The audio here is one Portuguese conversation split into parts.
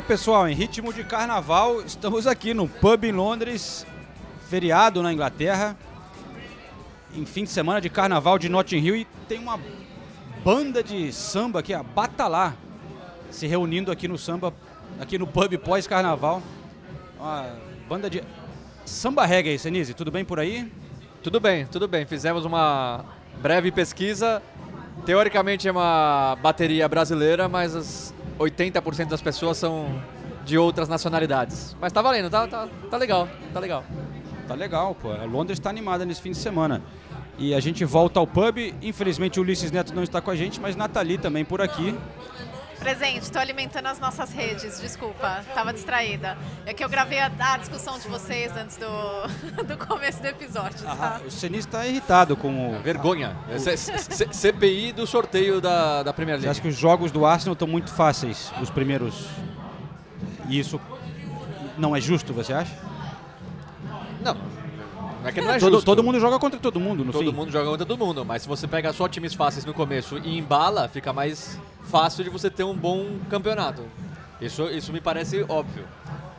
É, pessoal, em ritmo de carnaval, estamos aqui no pub em Londres, feriado na Inglaterra, em fim de semana de carnaval de Notting Hill e tem uma banda de samba aqui, a Batalá, se reunindo aqui no samba, aqui no pub pós-carnaval. Uma banda de samba reggae, Senise, tudo bem por aí? Tudo bem, tudo bem. Fizemos uma breve pesquisa. Teoricamente é uma bateria brasileira, mas as 80% das pessoas são de outras nacionalidades. Mas tá valendo, tá, tá, tá legal, tá legal. Tá legal, pô. A Londres está animada nesse fim de semana. E a gente volta ao pub. Infelizmente o Ulisses Neto não está com a gente, mas Nathalie também por aqui. Presente, estou alimentando as nossas redes, desculpa, estava distraída. É que eu gravei a, a discussão de vocês antes do, do começo do episódio, tá? Ah, o Senise está irritado com o... Vergonha. É C- C- CPI do sorteio da, da Premier Você League. acha que os jogos do Arsenal estão muito fáceis, os primeiros? E isso não é justo, você acha? Não é que não é todo, justo. todo mundo joga contra todo mundo, no Todo fim. mundo joga contra todo mundo, mas se você pega só times fáceis no começo e embala, fica mais fácil de você ter um bom campeonato. Isso, isso me parece óbvio.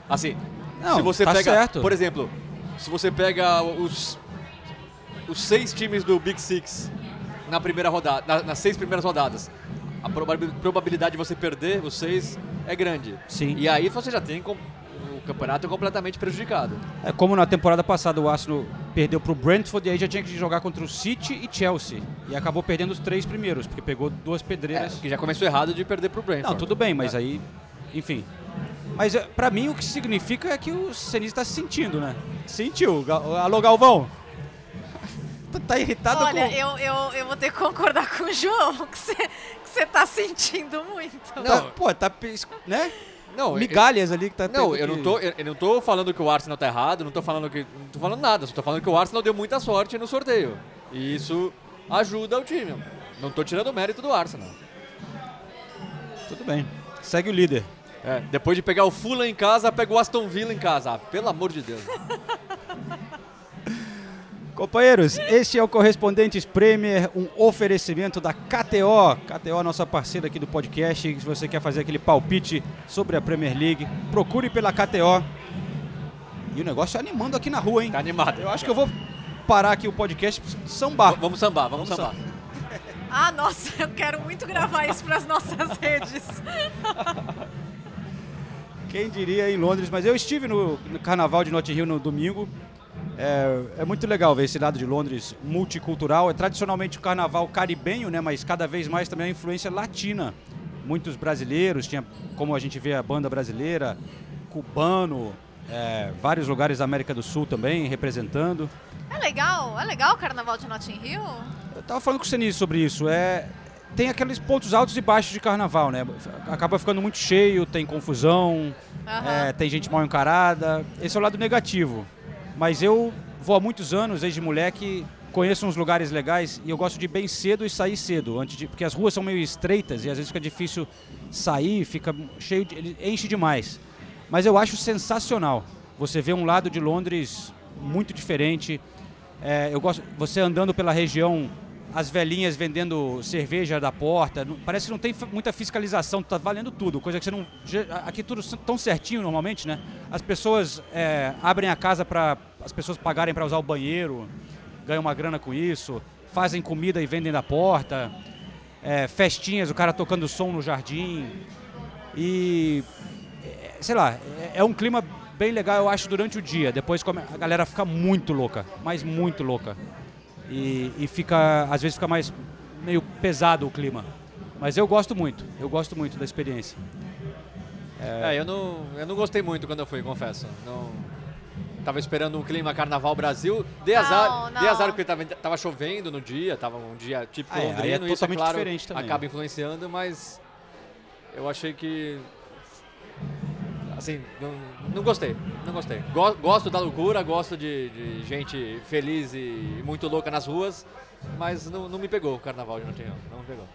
Assim, Não, se você tá pega, certo. por exemplo, se você pega os, os seis times do Big Six na primeira rodada, na- nas seis primeiras rodadas, a probabil- probabilidade de você perder os seis é grande. Sim. E aí você já tem o campeonato completamente prejudicado. É como na temporada passada o Arsenal perdeu pro Brentford e aí já tinha que jogar contra o City e Chelsea. E acabou perdendo os três primeiros, porque pegou duas É, pedreiras. que já começou errado de perder pro Brentford. Não, tudo bem, mas aí, enfim. Mas é, pra mim o que significa é que o Senise tá se sentindo, né? Sentiu. Alô, Galvão? Tá- Tá irritado Olha, com... eu, eu, eu vou ter que concordar com o João, que você que você tá sentindo muito. Tá, pô, tá, né? Não, Migalhas ali que tá Não, eu que- não, tô, eu, eu não tô falando que o Arsenal tá errado, não tô falando que. Não tô falando nada, só tô falando que o Arsenal deu muita sorte no sorteio. E isso ajuda o time. Não tô tirando o mérito do Arsenal. Tudo bem. Segue o líder. É, depois de pegar o Fulham em casa, pega o Aston Villa em casa. Ah, pelo amor de Deus. Companheiros, este é o Correspondentes Premier, um oferecimento da KTO. KTO, nossa parceira aqui do podcast. Se você quer fazer aquele palpite sobre a Premier League, procure pela KTO. E o negócio é animando aqui na rua, hein? Tá animado. Eu acho que eu vou parar aqui o podcast sambar. Vamos sambar, vamos, Vamos sambar. Ah, nossa, eu quero muito gravar isso para as nossas redes. Quem diria em Londres, mas eu estive no, no Carnaval de Notting Hill no domingo. É, é muito legal ver esse lado de Londres multicultural. É tradicionalmente o carnaval caribenho, né? Mas cada vez mais também a influência latina. Muitos brasileiros, tinha como a gente vê a banda brasileira, cubano, é, vários lugares da América do Sul também representando. É legal, é legal o carnaval de Notting Hill? Eu tava falando com o Senise sobre isso. É, tem aqueles pontos altos e baixos de carnaval, né? Acaba ficando muito cheio, tem confusão, é, tem gente mal encarada. Esse é o lado negativo. Mas eu vou há muitos anos, desde moleque, conheço uns lugares legais e eu gosto de ir bem cedo e sair cedo, antes de, porque as ruas são meio estreitas e às vezes fica difícil sair, fica cheio, de, enche demais. Mas eu acho sensacional. Você vê um lado de Londres muito diferente. É, eu gosto, você andando pela região, as velhinhas vendendo cerveja da porta. não- Parece que não tem muita fiscalização, tá valendo tudo. Coisa que você não. Aqui tudo tão certinho normalmente, né? As pessoas é, abrem a casa para as pessoas pagarem para usar o banheiro, ganham uma grana com isso, fazem comida e vendem da porta. é, festinhas, o cara tocando som no jardim. E é, sei lá, é, é um clima bem legal, eu acho, durante o dia. Depois a galera fica muito louca, mas muito louca. E, e fica, às vezes fica mais meio pesado o clima. Mas eu gosto muito, eu gosto muito da experiência. É, eu não, eu não gostei muito quando eu fui, confesso. Não, tava esperando um clima Carnaval Brasil. Dei Não, azar, dei não. azar porque tava, tava chovendo no dia, tava um dia típico Ah, é, aí é londrino. isso, é totalmente claro, diferente também. acaba influenciando, mas eu achei que... Assim, não, não gostei, não gostei. Go- Gosto da loucura, gosto de, de gente feliz e muito louca nas ruas, mas não, não me pegou o Carnaval de Nottingham, não me pegou.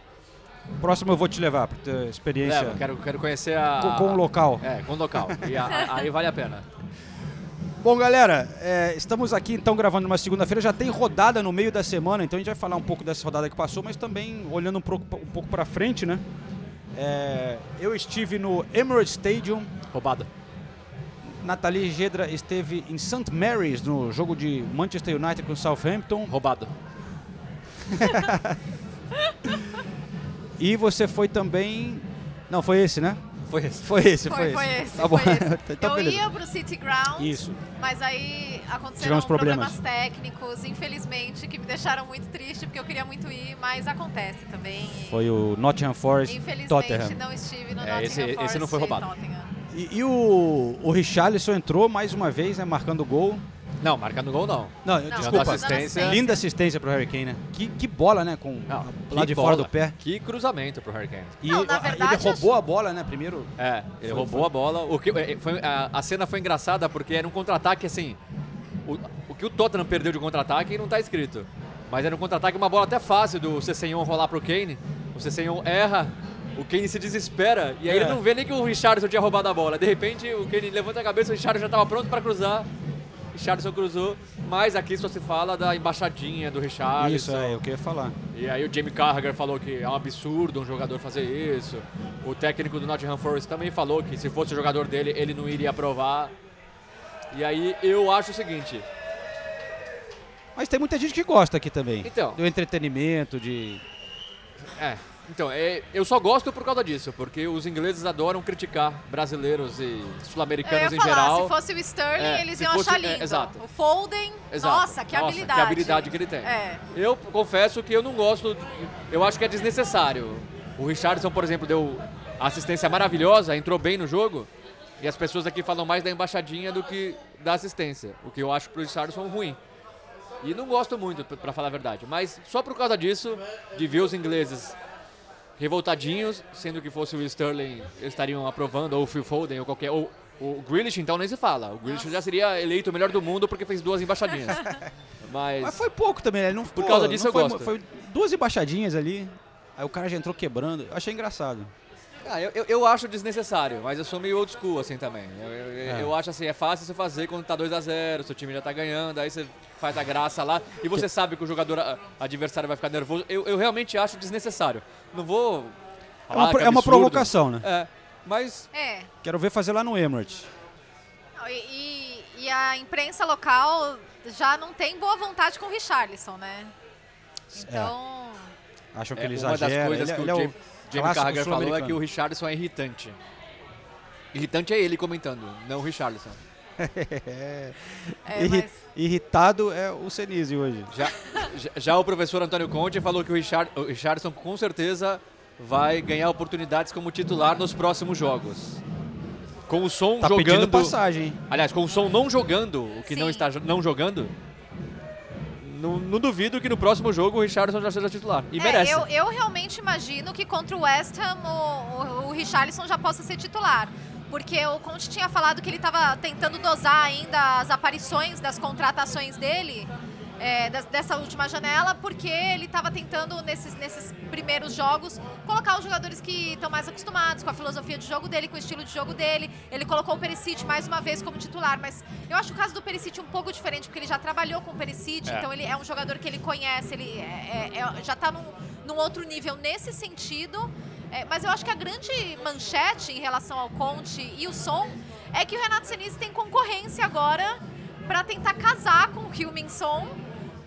Próximo eu vou te levar para ter experiência Leva, quero, quero conhecer a... com, com o local. É, com o local. E a- a- aí vale a pena. Bom, galera, é, estamos aqui então gravando uma segunda-feira. Já tem rodada no meio da semana, então a gente vai falar um pouco dessa rodada que passou, mas também olhando um pouco, um pouco para frente, né? É, eu estive no Emirates Stadium. Roubado. Nathalie Gedra esteve em St. Mary's no jogo de Manchester United com Southampton. Roubado. E você foi também. Não, foi esse, né? Foi esse. Foi esse, Foi, foi, foi esse. esse, Tá bom. foi esse. então, eu beleza. ia pro City Ground, Isso. mas aí aconteceram problemas. problemas. técnicos, infelizmente, que me deixaram muito triste, porque eu queria muito ir, mas acontece também. e, Foi o Nottingham Forest Infelizmente Tottenham. não estive no É, Nottingham esse- esse Forest não foi roubado. E, e o, o Richarlison entrou mais uma vez, né? Marcando gol. Não, marcando gol não. Não, Não, desculpa. assistência. Linda assistência pro Harry Kane, né? Que, que bola, né? Com Não, lá de bola, fora do pé. Que cruzamento pro Harry Kane. E Não, verdade, ele roubou a bola, né? Primeiro. É, ele Foi- roubou foi. a bola. O que, é, foi, a, a cena foi engraçada porque era um contra-ataque assim. O, o que o Tottenham perdeu de contra-ataque não tá escrito. Mas era um contra-ataque, uma bola até fácil do Cessenhon rolar pro Kane. O Cessenhon erra, o Kane se desespera. E aí É. ele não vê nem que o Richardson tinha roubado a bola. De repente o Kane levanta a cabeça, o Richardson já tava pronto pra cruzar. Richardson cruzou, mas aqui só se fala da embaixadinha do Richardson. Isso, é, eu queria falar. E aí o Jamie Carragher falou que é um absurdo um jogador fazer isso. O técnico do Nottingham Forest também falou que se fosse o jogador dele, ele não iria aprovar. E aí eu acho o seguinte, Mas tem muita gente que gosta aqui também. Então. Do entretenimento, de. é, então, é, eu só gosto por causa disso, porque os ingleses adoram criticar brasileiros e sul-americanos em falar, geral. se fosse o Sterling, É, eles iam fosse- achar é, lindo. exato. O Foden, Exato. nossa, que Nossa, habilidade. que habilidade que ele tem. É. Eu confesso que eu não gosto, eu acho que é desnecessário. O Richardson, por exemplo, deu assistência maravilhosa, entrou bem no jogo, e as pessoas aqui falam mais da embaixadinha do que da assistência, o que eu acho pro Richardson ruim. E não gosto muito, p- pra falar a verdade, mas só por causa disso, de ver os ingleses revoltadinhos, sendo que fosse o Sterling, eles estariam aprovando, ou o Phil Foden, ou qualquer... Ou, o Grealish, então, nem se fala. O Grealish já seria eleito o melhor do mundo porque fez duas embaixadinhas. Mas... Mas foi pouco também, né? Ele não ficou, causa disso não eu foi, gosto. Foi duas embaixadinhas ali. Aí o cara já entrou quebrando. Eu achei engraçado. Ah, eu, eu, acho desnecessário, mas eu sou meio old school assim também. Eu, eu, É. eu acho assim, é fácil você fazer quando tá 2x0, seu time já tá ganhando, aí você faz a graça lá e você sabe que o jogador a- adversário vai ficar nervoso. Eu, eu realmente acho desnecessário. Não vou. É uma, é uma provocação, né? É, mas É. Quero ver fazer lá no Emirates. Não, E, e- e a imprensa local já não tem boa vontade com o Richarlison, né? Então. Acham que é, ele uma das exagera. coisas ele, que ele é o o Jamie, Carragher falou é que o Richardson é irritante. Irritante é ele comentando, não o Richardson. É, Irri- mas- Irritado é o Senise hoje. Já, já, já o professor Antônio Conte falou que o, Richard, o Richardson com certeza vai ganhar oportunidades como titular nos próximos jogos. Com o som Tá pedindo jogando. passagem. hein? Aliás, com o som não jogando, o que não Sim. está jo- não jogando. Não, não duvido que no próximo jogo o Richardson já seja titular. E É, merece. eu, eu realmente imagino que contra o West Ham o, o, o Richarlison já possa ser titular. Porque o Conte tinha falado que ele estava tentando dosar ainda as aparições das contratações dele, é, dessa última janela, porque ele estava tentando, nesses, nesses primeiros jogos, colocar os jogadores que estão mais acostumados com a filosofia de jogo dele, com o estilo de jogo dele. Ele colocou o Perisic mais uma vez como titular, mas eu acho o caso do Perisic um pouco diferente, porque ele já trabalhou com o Perisic, É. então ele é um jogador que ele conhece, ele é- é- é- já está num, num outro nível nesse sentido. É, mas eu acho que a grande manchete em relação ao Conte e o Som é que o Renato Senise tem concorrência agora para tentar casar com o Heung-Min Son,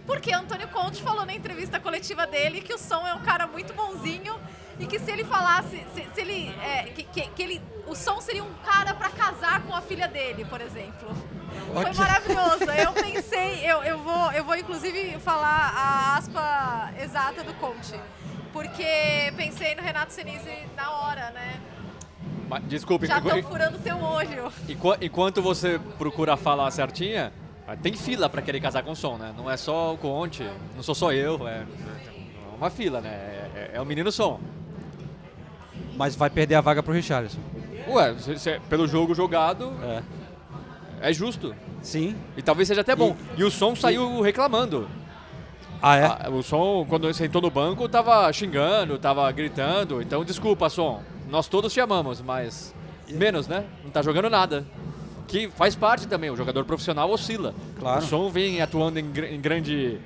porque Antônio Conte falou na entrevista coletiva dele que o Som é um cara muito bonzinho e que se ele falasse, se, se ele, é, que, que- que ele, o Som seria um cara para casar com a filha dele, por exemplo. Foi Ok. maravilhoso. Eu pensei, eu, eu, vou, eu vou inclusive falar a aspa exata do Conte. Porque pensei no Renato Senise na hora, né? Mas, desculpe, Já estão furando teu olho. enqu- enquanto você procura falar certinha, tem fila pra querer casar com o som, né? Não é só o Conte, não sou só eu, é, é uma fila, né? É, é- é o menino som. Mas vai perder a vaga pro Richarlison. Ué, se- se- pelo jogo jogado, É. é justo. Sim. E talvez seja até bom. E, o som saiu reclamando. Ah, é? Ah, o som, quando ele sentou no banco, tava xingando, tava gritando. Então, desculpa, som. Nós todos te amamos, mas menos, né? Não tá jogando nada. Que faz parte também, o jogador profissional oscila. Claro. O som vem atuando em, em grande.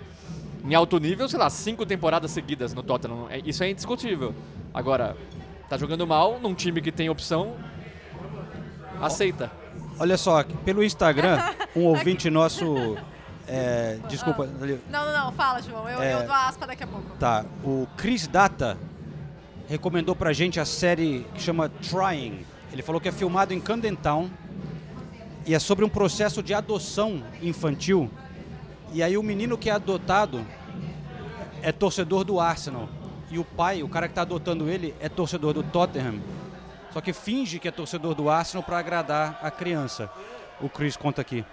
em alto nível, sei lá, cinco temporadas seguidas no Tottenham. É- Isso é indiscutível. Agora, tá jogando mal num time que tem opção. Aceita. Olha só, pelo Instagram, um ouvinte nosso. é, desculpa, ali- Não, não, não, fala, João. Eu, É. eu dou a aspa daqui a pouco. tá. O Chris Data recomendou pra gente a série que chama Trying. Ele falou que é filmado em Camden Town e é sobre um processo de adoção infantil. E aí o menino que é adotado é torcedor do Arsenal. E o pai, o cara que tá adotando ele, é torcedor do Tottenham. Só que finge que é torcedor do Arsenal para agradar a criança. O Chris conta aqui.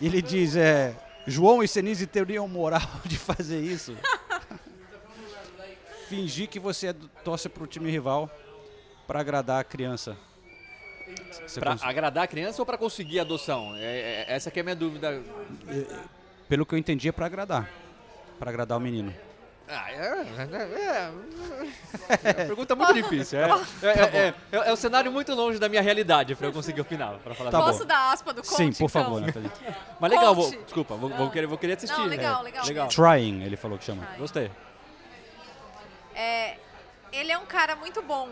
Ele diz, é, João e Senise teriam moral de fazer isso. Fingir que você é torce pro time rival para agradar a criança. Pra cons- agradar a criança ou pra conseguir a adoção? É- é- essa que é a minha dúvida. Pelo que eu entendi é para agradar. Para agradar o menino. Ah, é, é, é, é uma pergunta muito difícil. É, é, é, é, é um cenário muito longe da minha realidade pra eu conseguir opinar. Pra falar Tá. Posso dar aspa do Conte, Sim, por então? favor, Nathalie. Mas legal, vou, desculpa, vou, vou querer, vou querer assistir. Não, legal, É, legal. legal. Trying, ele falou que chama. Gostei. É, ele é um cara muito bom.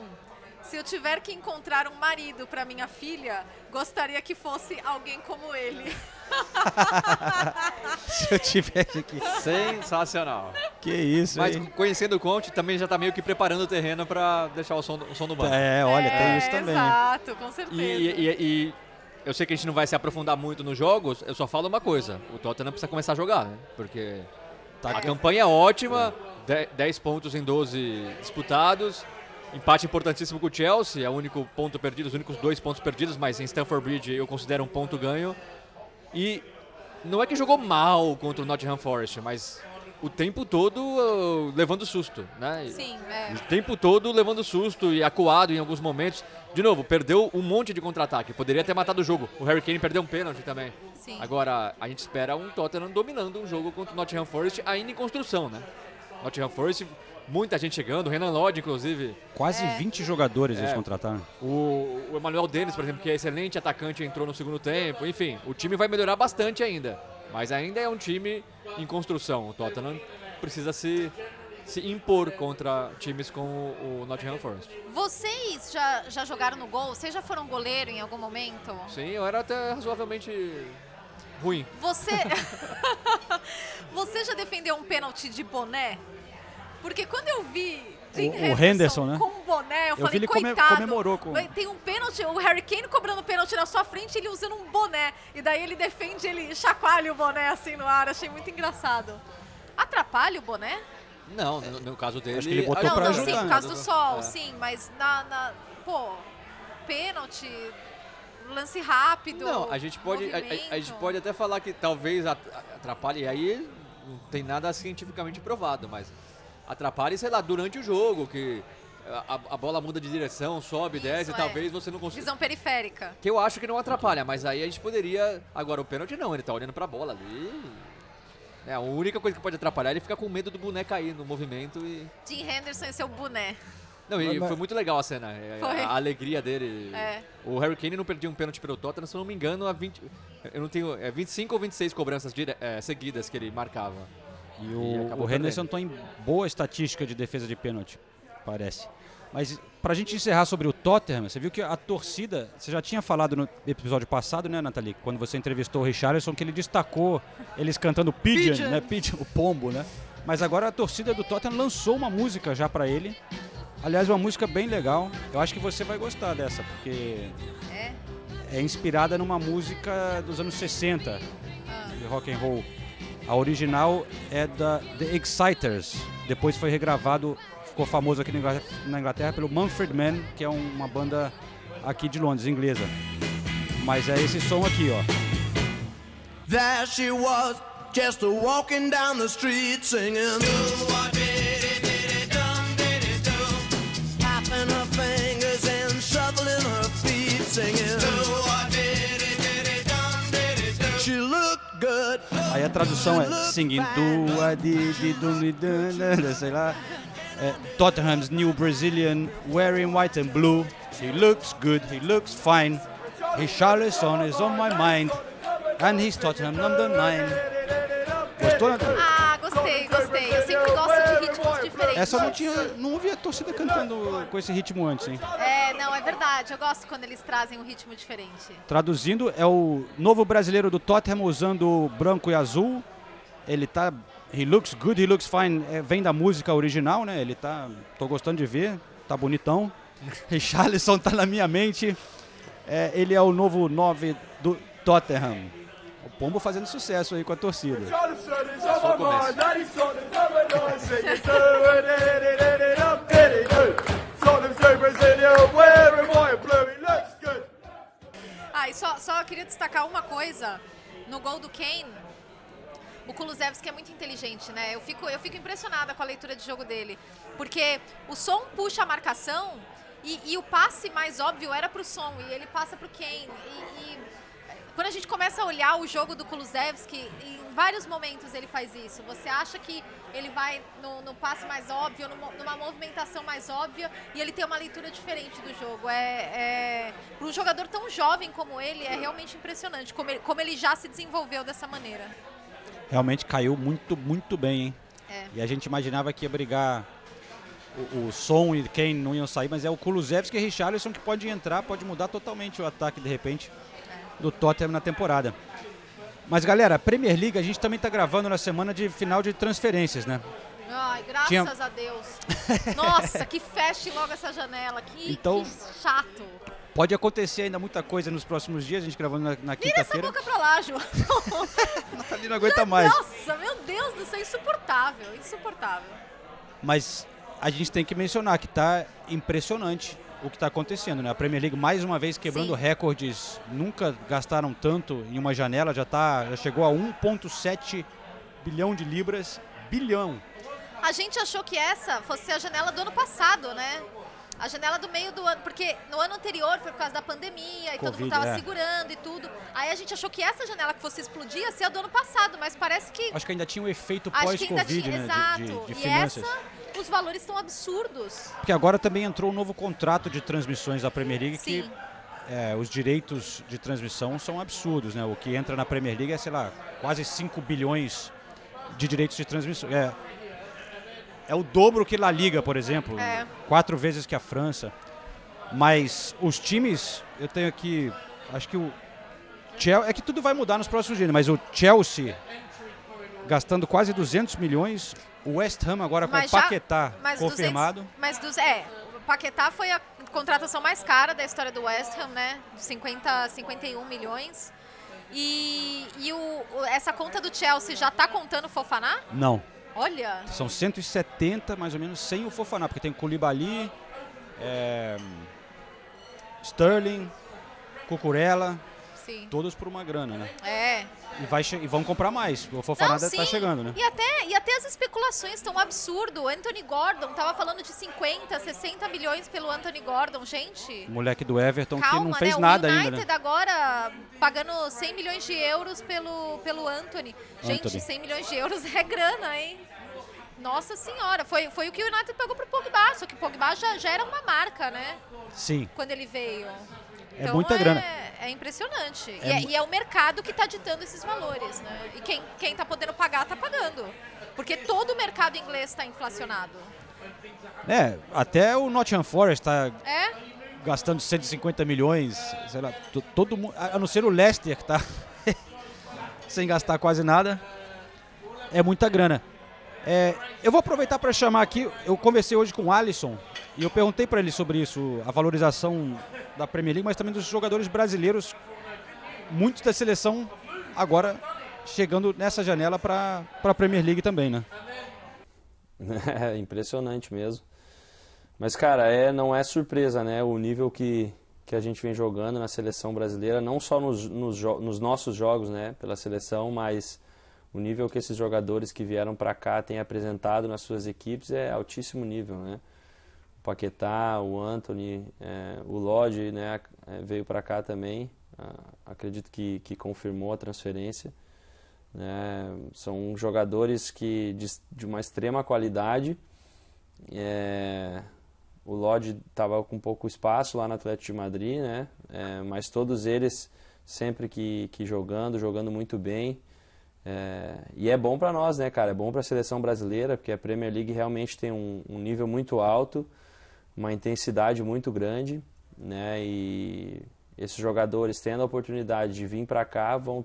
Se eu tiver que encontrar um marido para minha filha, gostaria que fosse alguém como ele. Se eu tivesse aqui. Sensacional. Que isso, Mas hein? conhecendo o Conte, também já tá meio que preparando o terreno pra deixar o som, o som no banco. É, olha, tem É, isso também. Exato, com certeza. E, e- e- eu sei que a gente não vai se aprofundar muito nos jogos, eu só falo uma coisa: o Tottenham precisa começar a jogar, né? Porque Tá a campanha é ótima, de- 10 pontos em 12 disputados. Empate importantíssimo com o Chelsea, é o único ponto perdido, os únicos dois pontos perdidos, mas em Stamford Bridge eu considero um ponto ganho. E não é que jogou mal contra o Nottingham Forest, mas o tempo todo uh, levando susto, né? Sim, é. O tempo todo levando susto e acuado em alguns momentos. De novo, perdeu um monte de contra-ataque. Poderia ter matado o jogo. O Harry Kane perdeu um pênalti também. Sim. Agora, a gente espera um Tottenham dominando um jogo contra o Nottingham Forest ainda em construção, né? Nottingham Forest, muita gente chegando. O Renan Lodge, inclusive. Quase 20 jogadores eles É. contrataram. O, o Emmanuel Dennis, por exemplo, que é excelente atacante, entrou no segundo tempo. Enfim, o time vai melhorar bastante ainda. Mas ainda é um time em construção. O Tottenham precisa se, se impor contra times como o Nottingham Forest. Vocês já, já jogaram no gol? Vocês já foram goleiro em algum momento? Sim, eu era até razoavelmente ruim. Você. Você já defendeu um pênalti de boné? Porque quando eu vi O- o Henderson, né? com um boné, eu, Eu falei, vi ele coitado. comemorou com- Tem um pênalti, o Harry Kane cobrando pênalti na sua frente, ele usando um boné. E daí ele defende, ele chacoalha o boné assim no ar. Achei muito engraçado. Atrapalha o boné? Não, no, no caso dele. Acho que ele botou não, pra não, ajudar, sim, né? por causa do sol, É. sim, mas na, na- Pô, pênalti, lance rápido. Não, a gente pode, a, a- a gente pode até falar que talvez at- atrapalhe, e aí não tem nada cientificamente provado, mas atrapalhe, sei lá, durante o jogo, que a, a bola muda de direção, sobe, desce, Isso, e é. talvez você não consiga. Visão periférica. Que eu acho que não atrapalha, mas aí a gente poderia. Agora, o pênalti não, ele tá olhando pra bola ali. É, a única coisa que pode atrapalhar é ele ficar com medo do boneco cair no movimento e. Jim Henderson e seu boné. Não, e foi muito legal a cena. é, Foi. A, alegria dele. É. O Harry Kane não perdia um pênalti pelo Tottenham, se eu não me engano, a 20. Eu não tenho. É 25 ou 26 cobranças dire- é, seguidas que ele marcava. E o, o Henderson tem boa estatística de defesa de pênalti, parece. Mas pra gente encerrar sobre o Tottenham, você viu que a torcida, você já tinha falado no episódio passado, né, Nathalie, quando você entrevistou o Richarlison, que ele destacou eles cantando Pigeon, Pigeon. né, Pigeon, o pombo, né? Mas agora a torcida do Tottenham lançou uma música já pra ele. Aliás, uma música bem legal. Eu acho que você vai gostar dessa, porque É? é inspirada numa música dos anos 60 Ah. de rock and roll. A original é da The Exciters. Depois foi regravado ficou famoso aqui na Inglaterra, pelo Mumford Man, que é um- uma banda aqui de Londres, inglesa. Mas é esse som aqui, ó. There she was, just walking down the street singing. Aí a tradução é singing sei lá. É, Tottenham's new Brazilian wearing white and blue. He looks good, he looks fine. His Charleston is on my mind. And he's Tottenham number nine. Gostou? Ah, gostei, gostei. Essa não tinha, não ouvi a torcida cantando com esse ritmo antes, hein? É, não, é verdade. Eu gosto quando eles trazem um ritmo diferente. Traduzindo, é o novo brasileiro do Tottenham usando branco e azul. Ele tá. He looks good, he looks fine. É, vem da música original, né? Ele tá. Tô gostando de ver, tá bonitão. Richarlison tá na minha mente. É, ele é o novo 9 do Tottenham. Pombo fazendo sucesso aí com a torcida. Ah, e só, só queria destacar uma coisa. No gol do Kane, o Kulusevski é muito inteligente, né? Eu fico, eu fico impressionada com a leitura de jogo dele. Porque o som puxa a marcação e, e o passe mais óbvio era pro som. E ele passa pro Kane. E, e quando a gente começa a olhar o jogo do Kulusevski, em vários momentos ele faz isso. Você acha que ele vai no, no passe mais óbvio, numa, numa movimentação mais óbvia, e ele tem uma leitura diferente do jogo. É, é, para um jogador tão jovem como ele, é realmente impressionante como ele, como ele já se desenvolveu dessa maneira. Realmente caiu muito, muito bem, hein? É. E a gente imaginava que ia brigar. O, o som e quem não iam sair, mas é o Kulusevski e Richarlison que pode entrar, pode mudar totalmente o ataque de repente do Tottenham na temporada. Mas galera, a Premier League a gente também está gravando na semana de final de transferências, né? Ai, graças Tinha- a Deus. Nossa, que feche logo essa janela. Que, Então- que chato. Pode acontecer ainda muita coisa nos próximos dias, a gente gravando na, na Vira essa quinta-feira. boca pra lá, João. Ali não aguenta mais. Nossa, meu Deus do céu, insuportável, insuportável. Mas a gente tem que mencionar que está impressionante o que está acontecendo, né? A Premier League mais uma vez quebrando Sim. recordes. Nunca gastaram tanto em uma janela, já tá, já chegou a 1.7 bilhão de libras, bilhão. A gente achou que essa fosse a janela do ano passado, né? A janela do meio do ano, porque no ano anterior foi por causa da pandemia e todo Covid, mundo tava é. segurando e tudo. Aí a gente achou que essa janela que fosse explodir ia ser a do ano passado, mas parece que. Acho que ainda tinha um efeito acho que ainda pós-Covid, tinha. né? Exato. De, de- de e finanças. essa, os valores estão absurdos. Porque agora também entrou um novo contrato de transmissões da Premier League Sim. que é, os direitos de transmissão são absurdos, né? O que entra na Premier League é, sei lá, quase 5 bilhões de direitos de transmissão. É, é o dobro que La Liga, por exemplo. É. Quatro vezes que a França. Mas os times, eu tenho aqui, acho que o Chelsea, é que tudo vai mudar nos próximos dias, mas o Chelsea gastando quase 200 milhões, o West Ham agora com o Mas Paquetá Mas confirmado. 200 mas dos, é, o Paquetá foi a contratação mais cara da história do West Ham, né? 50, 51 milhões. E, e o, essa conta do Chelsea já tá contando Fofaná? Não. Olha, São 170 mais ou menos sem o Fofaná, porque tem Koulibaly, é, Sterling, Cucurella, sim. todos por uma grana, né? É. E, vai e vão comprar mais. O Fofaná Não, deve sim. estar chegando, né? E até, e até as especulações estão um absurdo. O Anthony Gordon tava falando de 50, 60 milhões pelo Anthony Gordon. Gente, O moleque do Everton calma, que não fez né? nada o ainda, United né? agora pagando 100 milhões de euros pelo, pelo Anthony. Gente, Anthony. 100 milhões de euros é grana, hein? Nossa senhora, foi, foi o que o United pagou pro Pogba, só que o Pogba já, já era uma marca, né? Sim. Quando ele veio. É muita é, grana. É impressionante. É e, é, e é o mercado que está ditando esses valores, né? E quem, quem tá podendo pagar, tá pagando. Porque todo o mercado inglês está inflacionado. É, até o Nottingham Forest está É? gastando 150 milhões, sei lá, to- todo mundo, a não ser o Leicester que tá sem gastar quase nada. É muita grana. É, eu vou aproveitar para chamar aqui, eu conversei hoje com o Alisson e eu perguntei para ele sobre isso, a valorização da Premier League, mas também dos jogadores brasileiros, muitos da seleção agora chegando nessa janela para a Premier League também, né? É impressionante mesmo. Mas, cara, é, não é surpresa, né? O nível que, que a gente vem jogando na seleção brasileira, não só nos, nos, nos nossos jogos, né? Pela seleção, mas o nível que esses jogadores que vieram para cá têm apresentado nas suas equipes é altíssimo nível, né? O Paquetá, o Anthony, é, o Lodge, né? é, veio para cá também. Acredito que, que confirmou a transferência. né? São jogadores que de, de uma extrema qualidade. É, o Lodge estava com pouco espaço lá no Atlético de Madrid, né? É, mas todos eles sempre que, que jogando, jogando muito bem. É, e é bom para nós, né, cara? É bom para a seleção brasileira, porque a Premier League realmente tem um, um nível muito alto, uma intensidade muito grande, né? E esses jogadores tendo a oportunidade de vir para cá vão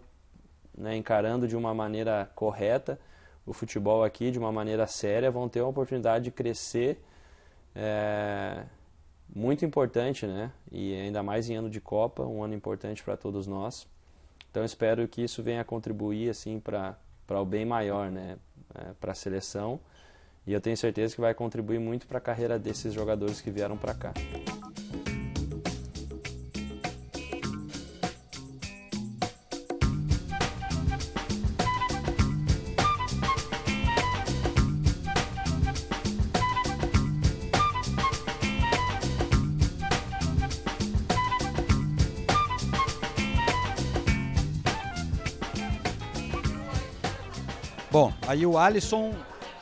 né, encarando de uma maneira correta o futebol aqui, de uma maneira séria, vão ter uma oportunidade de crescer é, muito importante, né? E ainda mais em ano de Copa, um ano importante para todos nós. Então espero que isso venha contribuir assim para para o bem maior, né? É, para a seleção. E eu tenho certeza que vai contribuir muito para a carreira desses jogadores que vieram para cá. Aí o Alisson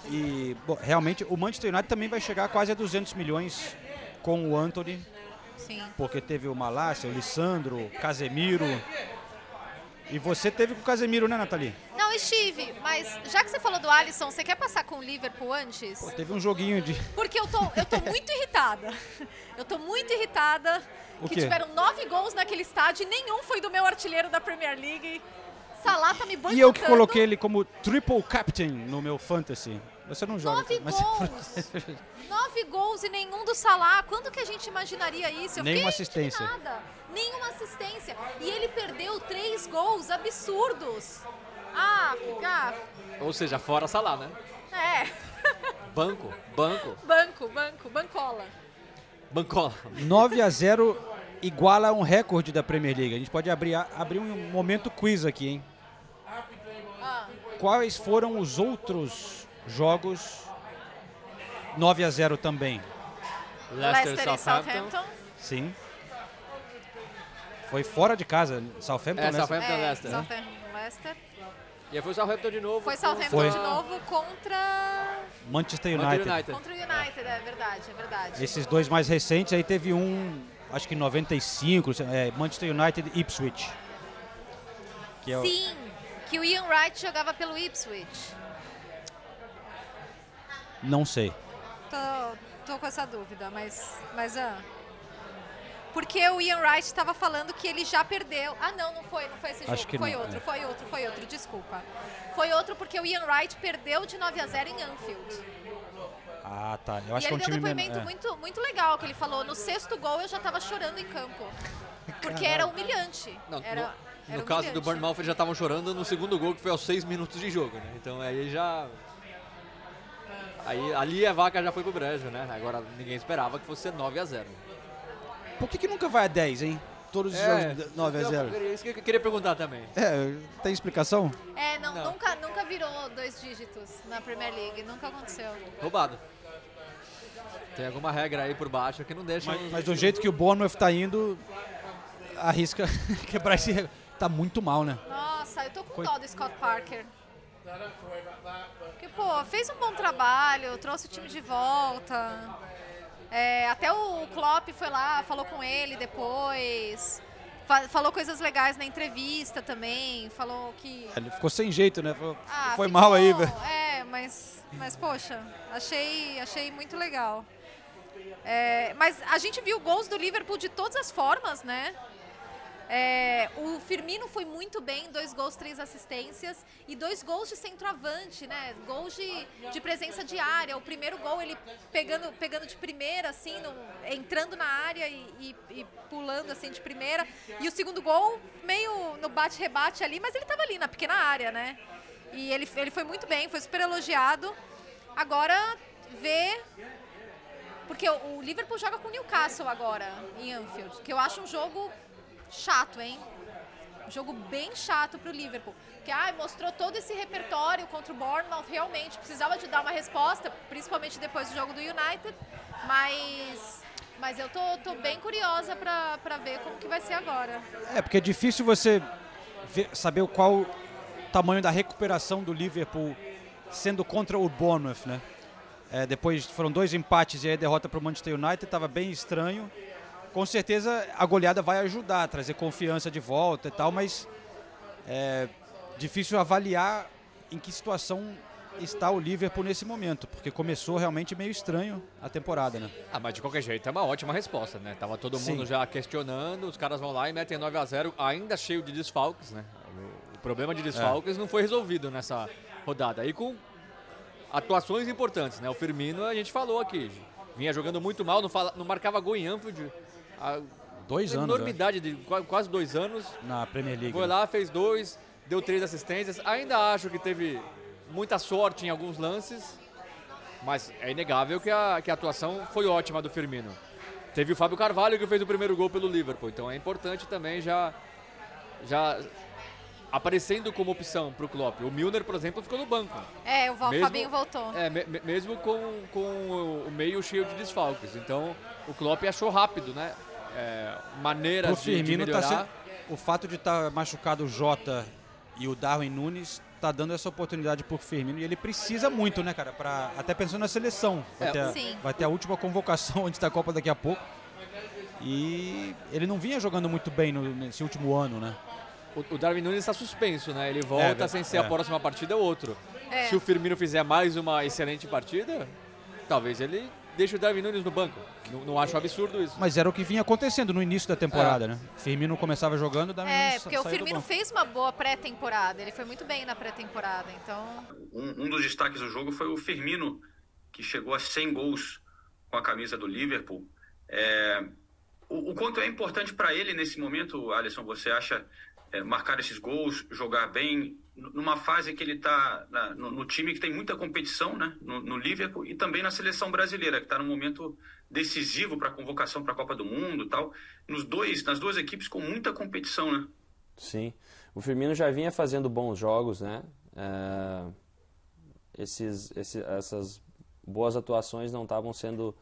e bom, realmente o Manchester United também vai chegar quase a 200 milhões com o Anthony, Sim. porque teve o Malásia, o Lissandro, Casemiro. E você teve com o Casemiro, né, Nathalie? Não, estive, mas já que você falou do Alisson, você quer passar com o Liverpool antes? Pô, teve um joguinho de. Porque eu tô, eu tô muito irritada. Eu tô muito irritada O que quê? tiveram nove gols naquele estádio e nenhum foi do meu artilheiro da Premier League. Salah tá me boicotando. E eu que coloquei ele como triple captain no meu fantasy. Você não joga. Nove mas- gols. Nove gols e nenhum do Salah. Quando que a gente imaginaria isso? Eu Nenhuma assistência. indignada. Nenhuma assistência. E ele perdeu três gols absurdos. Ah, fica... Ou seja, fora Salah, né? É. Banco, banco, Banco, banco, bancola. bancola. 9 a 0 iguala um recorde da Premier League. A gente pode abrir, abrir um momento quiz aqui, hein? Quais foram os outros jogos 9 a 0 também? Leicester, Leicester e Southampton. Sim. Foi fora de casa, Southampton, É, né? Southampton, É, Leicester. Southampton, Leicester. E aí foi o Southampton de novo. Foi Southampton Foi. de novo contra... Manchester Manchester United. United. Contra o United, é verdade, é verdade. Esses dois mais recentes, aí teve um, acho que em 95, é, Manchester United e Ipswich. Que é Sim, que o Ian Wright jogava pelo Ipswich. Não sei. Tô, tô com essa dúvida, mas. mas ah. Porque o Ian Wright estava falando que ele já perdeu. Ah, não, não foi, não foi esse jogo. Acho que foi não, outro, é. foi outro, foi outro, desculpa. Foi outro porque o Ian Wright perdeu de 9 a 0 em Anfield. Ah, tá. Eu acho e que é ele um deu um depoimento men- é. muito, muito legal, que ele falou, no sexto gol eu já tava chorando em campo. Porque era humilhante. Não, era, no, era no caso do. Bournemouth eles já estavam chorando no segundo gol, que foi aos seis minutos de jogo, né? Então aí já... Aí, ali a vaca já foi pro brejo, né? Agora ninguém esperava que fosse ser 9 a 0 Por que, que nunca vai a 10, hein? Todos os jogos 9 a 0. É isso que eu queria perguntar também. É, tem explicação? É, não, Não. Nunca, nunca virou dois dígitos na Premier League, nunca aconteceu. Roubado. Tem alguma regra aí por baixo que não deixa... Mas, mas do jeito que o Bournemouth tá indo, arrisca quebrar esse... recorde. Tá muito mal, né? Nossa, eu tô com Coi- dó do Scott Parker. Porque, pô, fez um bom trabalho, trouxe o time de volta. É, até o Klopp foi lá, falou com ele depois. Fa- falou coisas legais na entrevista também. Falou que. Ele ficou sem jeito, né? Foi, Ah, foi ficou- mal aí, velho. É, mas, mas poxa, achei, achei muito legal. É, mas a gente viu gols do Liverpool de todas as formas, né? É, o Firmino foi muito bem, dois gols, três assistências e dois gols de centroavante, né? Gols de, de presença de área. O primeiro gol ele pegando, pegando de primeira, assim, entrando na área e, e- e pulando assim de primeira. E o segundo gol meio no bate-rebate ali, mas ele estava ali na pequena área, né? E ele, ele foi muito bem, foi super elogiado. Agora ver Porque o, o Liverpool joga com o Newcastle agora, em Anfield, que eu acho um jogo chato, hein? Jogo bem chato pro Liverpool. Que ai, mostrou todo esse repertório contra o Bournemouth, realmente precisava de dar uma resposta, principalmente depois do jogo do United, mas mas eu tô, tô bem curiosa pra ver como que vai ser agora. É, porque é difícil você ver- saber qual o tamanho da recuperação do Liverpool sendo contra o Bournemouth, né? É, depois foram dois empates e aí a derrota para o Manchester United estava bem estranho. Com certeza a goleada vai ajudar a trazer confiança de volta e tal, mas é difícil avaliar em que situação está o Liverpool nesse momento, porque começou realmente meio estranho a temporada, né? Ah, mas de qualquer jeito é uma ótima resposta, né? Tava todo Sim. mundo já questionando, os caras vão lá e metem 9 a 0 ainda cheio de desfalques, né? O, problema de desfalques não foi resolvido nessa rodada. Aí com atuações importantes, né? O Firmino, a gente falou aqui, vinha jogando muito mal, não, fala- não marcava gol em Anfield. Há Dois anos, enormidade de qua- quase dois anos. Na Premier League. Foi né? lá, fez dois, deu três assistências. Ainda acho que teve muita sorte em alguns lances, mas é inegável que a, que a atuação foi ótima do Firmino. Teve o Fábio Carvalho que fez o primeiro gol pelo Liverpool, então é importante também já, já aparecendo como opção para o Klopp. O Milner, por exemplo, ficou no banco. É, o Val Mesmo- Fabinho voltou. É, me- me- mesmo com, com o- o meio cheio de desfalques. Então o Klopp achou rápido, né? É, maneiras Pro de, tá melhorar. sendo, o fato de estar machucado o Jota e o Darwin Nunes tá dando essa oportunidade pro Firmino e ele precisa muito, né, cara, para até pensando na seleção. Vai, É, ter, a- vai ter a última convocação antes da Copa daqui a pouco. E ele não vinha jogando muito bem no- nesse último ano, né? O, o Darwin Nunes está suspenso, né? Ele volta É, sem ser é. a próxima partida é outro. É. Se o Firmino fizer mais uma excelente partida, talvez ele deixe o Darwin Nunes no banco. Não, não acho absurdo isso. Mas era o que vinha acontecendo no início da temporada, né? Firmino começava jogando, Darwin É, Nunes porque o Firmino fez uma boa pré-temporada. Ele foi muito bem na pré-temporada, então. Um, um dos destaques do jogo foi o Firmino, que chegou a 100 gols com a camisa do Liverpool. É, o, o quanto é importante para ele nesse momento, Alisson, você acha é, marcar esses gols, jogar bem, numa fase que ele está no, no time que tem muita competição, né, no, no Liverpool, e também na seleção brasileira, que está num momento decisivo para a convocação para a Copa do Mundo tal, nos dois, nas duas equipes com muita competição, né? Sim. O Firmino já vinha fazendo bons jogos, né? É, esses, esse- essas boas atuações não estavam sendo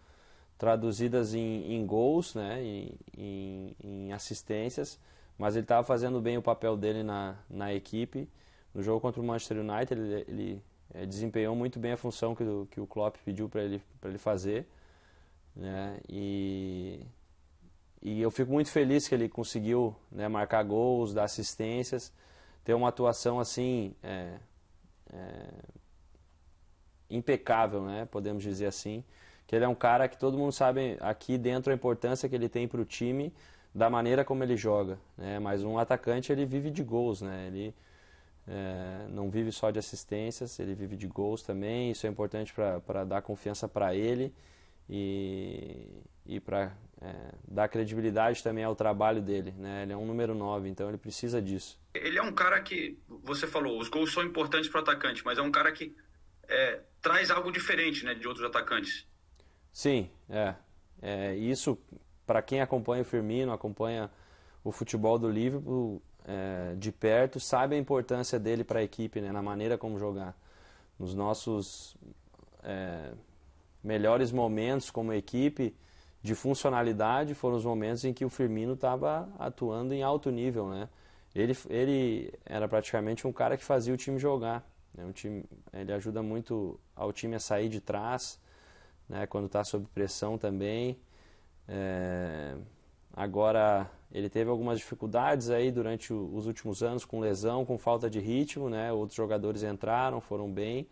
traduzidas em, em gols, né? Em, em- em assistências, mas ele estava fazendo bem o papel dele na, na equipe. No jogo contra o Manchester United, ele, ele, eh, desempenhou muito bem a função que o, que o Klopp pediu para ele, ele fazer. Né? E, e eu fico muito feliz que ele conseguiu né, marcar gols, dar assistências, ter uma atuação assim é, é, impecável, né? Podemos dizer assim. Que ele é um cara que todo mundo sabe aqui dentro a importância que ele tem para o time, da maneira como ele joga. Né? Mas um atacante ele vive de gols, né? Ele é, não vive só de assistências, ele vive de gols também. Isso é importante para dar confiança para ele e, e para é, dar credibilidade também ao trabalho dele. Né? Ele é um número 9, então ele precisa disso. Ele é um cara que, você falou, os gols são importantes para o atacante, mas é um cara que é, traz algo diferente né, de outros atacantes. Sim, é. é isso, para quem acompanha o Firmino, acompanha o futebol do Liverpool é, de perto, sabe a importância dele para a equipe, né, na maneira como jogar. Nos nossos é, melhores momentos como equipe de funcionalidade foram os momentos em que o Firmino estava atuando em alto nível, né? Ele, ele era praticamente um cara que fazia o time jogar. Né? Um time, ele ajuda muito ao time a sair de trás, né? quando está sob pressão também. É, agora ele teve algumas dificuldades aí durante os últimos anos com lesão, com falta de ritmo, né? Outros jogadores entraram, foram bem,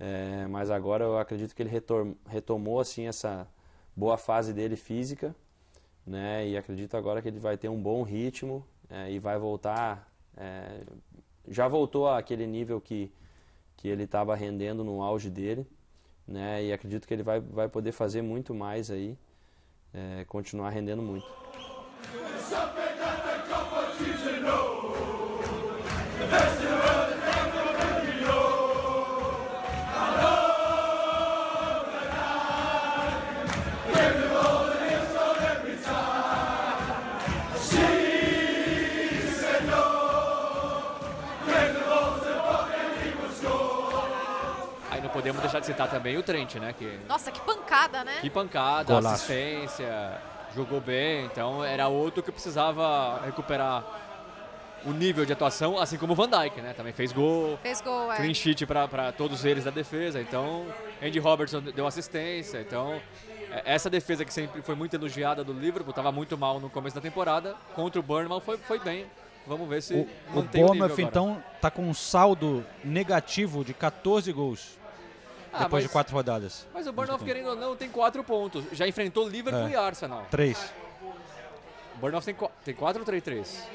é, mas agora eu acredito que ele retomou assim essa boa fase dele física, né? E acredito agora que ele vai ter um bom ritmo é, e vai voltar, é, já voltou àquele nível que que ele estava rendendo no auge dele, né? E acredito que ele vai vai poder fazer muito mais aí, é, continuar rendendo muito. Deixar de citar também o Trent, né? Que, Nossa, que pancada, né? que pancada, Golaço. assistência, jogou bem. Então era outro que precisava recuperar o nível de atuação, assim como o Van Dijk, né? Também fez gol. Fez gol, é. Clean sheet para todos eles da defesa. Então, Andy Robertson deu assistência. Então, é, essa defesa que sempre foi muito elogiada do Liverpool, estava muito mal no começo da temporada. Contra o Burnham foi, foi bem. Vamos ver se O, o mantém o nível Bournemouth, agora. então, tá com um saldo negativo de 14 gols. Ah, depois mas- de quatro rodadas. Mas o Burnham, querendo ou não, tem quatro pontos. Já enfrentou Liverpool É. e Arsenal. Três. O Burnham tem, tem quatro ou três? Três.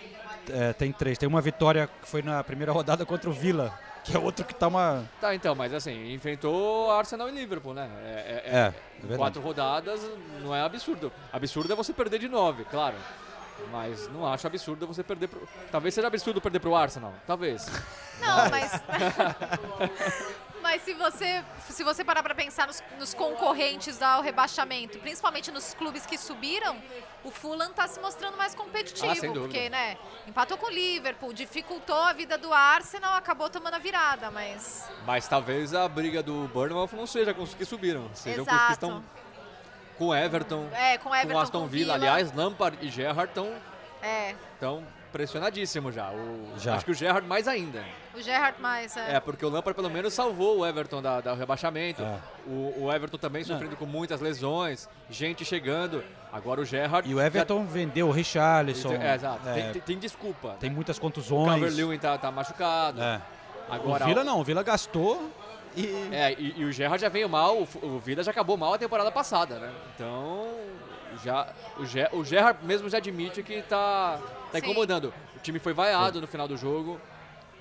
É, tem três. Tem uma vitória que foi na primeira rodada contra o Villa, que é outro que tá uma. Tá, então, mas assim, enfrentou Arsenal e Liverpool, né? É, é- É, é verdade. quatro rodadas não é absurdo. Absurdo é você perder de nove, claro. Mas não acho absurdo você perder pro... Talvez seja absurdo perder pro Arsenal. Talvez. Não, mas. mas se você, se você parar pra pensar nos, nos concorrentes ao rebaixamento, principalmente nos clubes que subiram, o Fulham tá se mostrando mais competitivo. Ah, porque, né? Empatou com o Liverpool, dificultou a vida do Arsenal, acabou tomando a virada, mas. Mas talvez a briga do Bournemouth não seja com os que subiram. Sejam com os que Exato. estão com o Everton, É, com Everton, com Aston com Villa. Villa. Aliás, Lampard e Gerrard estão É, pressionadíssimos já. O, Já. Acho que o Gerrard mais ainda. o Gerrard mais. É. É, porque o Lampard pelo menos salvou o Everton da, da rebaixamento. É. O, o Everton também sofrendo com muitas lesões, gente chegando. Agora o Gerrard. E o Everton vendeu o Richarlison. É, exato. é, Tem, tem- tem desculpa. tem muitas O contusões. Calvert-Lewin tá, tá machucado. É. Agora, o Villa não, o Villa gastou e. É, e, e o Gerrard já veio mal, o, o Vida já acabou mal a temporada passada, né? Então, já, o, Ger, o Gerrard mesmo já admite que tá, tá Sim. incomodando. O time foi vaiado no final do jogo,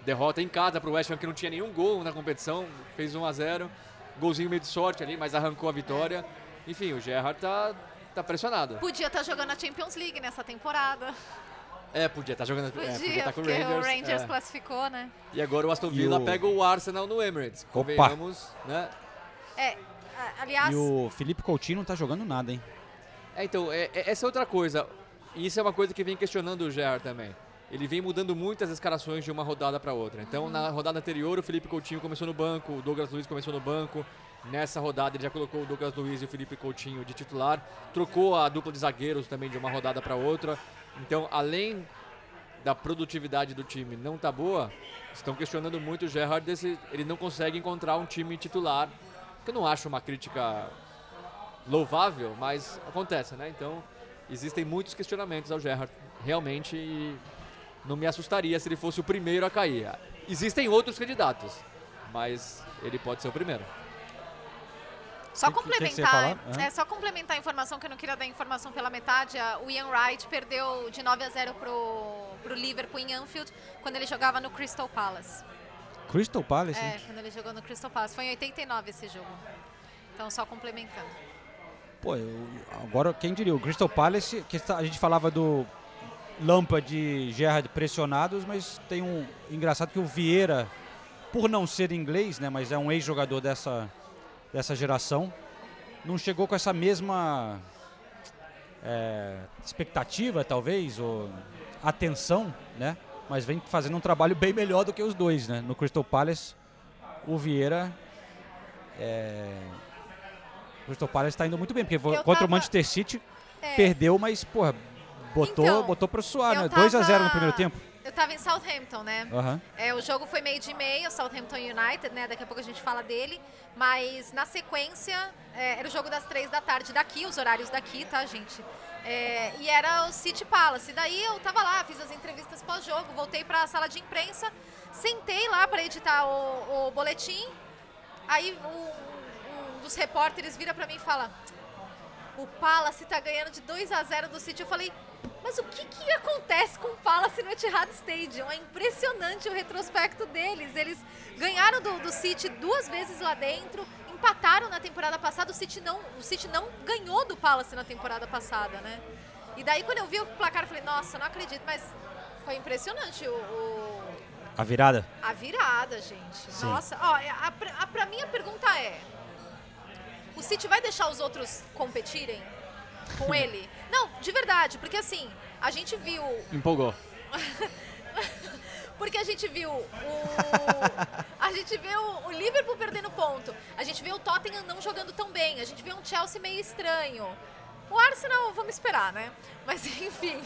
derrota em casa pro West Ham, que não tinha nenhum gol na competição, fez 1 a 0 golzinho meio de sorte ali, mas arrancou a vitória. Enfim, o Gerrard tá, tá pressionado. Podia estar jogando a Champions League nessa temporada. É, podia estar jogando, Podia, é, podia tá com o porque Rangers. o Rangers é. classificou, né? E agora o Aston Villa o- pega o Arsenal no Emirates. Opa. Convenhamos, né? É, aliás, E o Felipe Coutinho não tá jogando nada, hein? É, então, é- é- essa é outra coisa. E isso é uma coisa que vem questionando o Gerrard também. Ele vem mudando muito as escalações de uma rodada para outra. Então, na rodada anterior, o Felipe Coutinho começou no banco, o Douglas Luiz começou no banco. Nessa rodada, ele já colocou o Douglas Luiz e o Felipe Coutinho de titular. Trocou a dupla de zagueiros também de uma rodada para outra. Então, além da produtividade do time não tá boa, estão questionando muito o Gerrard desse, ele não consegue encontrar um time titular. Que eu não acho uma crítica louvável, mas acontece, né? Então, existem muitos questionamentos ao Gerrard, realmente, e não me assustaria se ele fosse o primeiro a cair. Existem outros candidatos, mas ele pode ser o primeiro. Só Que- que complementar, é só complementar a informação que eu não queria dar informação pela metade. O Ian Wright perdeu de 9 a 0 pro, pro Liverpool em Anfield quando ele jogava no Crystal Palace. Crystal Palace? É, quando ele jogou no Crystal Palace. Foi em 89 esse jogo. Então, só complementando. Pô, eu- agora quem diria? O Crystal Palace, que a gente falava do Lampard e Gerrard pressionados, mas tem um engraçado que o Vieira, por não ser inglês, né, mas é um ex-jogador dessa dessa geração, não chegou com essa mesma é, expectativa, talvez, ou atenção, né? Mas vem fazendo um trabalho bem melhor do que os dois, né? No Crystal Palace, o Vieira é, o Crystal Palace está indo muito bem, porque Eu contra tava- o Manchester City É, perdeu, mas, porra, botou, Então, botou pra suar, né? 2 a 0 no tava- primeiro tempo. Eu tava em Southampton, né? Aham. É, o jogo foi meio de meio, Southampton United, né? Daqui a pouco a gente fala dele. Mas na sequência, é, era o jogo das três da tarde daqui, os horários daqui, tá, gente? É, e era o City Palace. Daí eu tava lá, fiz as entrevistas pós-jogo, voltei pra sala de imprensa, sentei lá para editar o, o boletim. Aí um dos repórteres vira pra mim e fala: O Palace tá ganhando de 2 a 0 do City. Eu falei, mas o que, que acontece com o Palace no Etihad Stadium? É impressionante o retrospecto deles. Eles ganharam do, do City duas vezes lá dentro, empataram na temporada passada. O City, não, o City não ganhou do Palace na temporada passada, né? E daí quando eu vi o placar, eu falei, nossa, não acredito, mas foi impressionante o- o, A virada. a virada, gente. Sim. Nossa, ó, a, a, pra mim a pergunta é: o City vai deixar os outros competirem com ele? Não, de verdade, porque assim, a gente viu. Empolgou. Porque a gente viu o. A gente vê o, Liverpool perdendo ponto. A gente vê o Tottenham não jogando tão bem. A gente vê um Chelsea meio estranho. O Arsenal, vamos esperar, né? Mas enfim,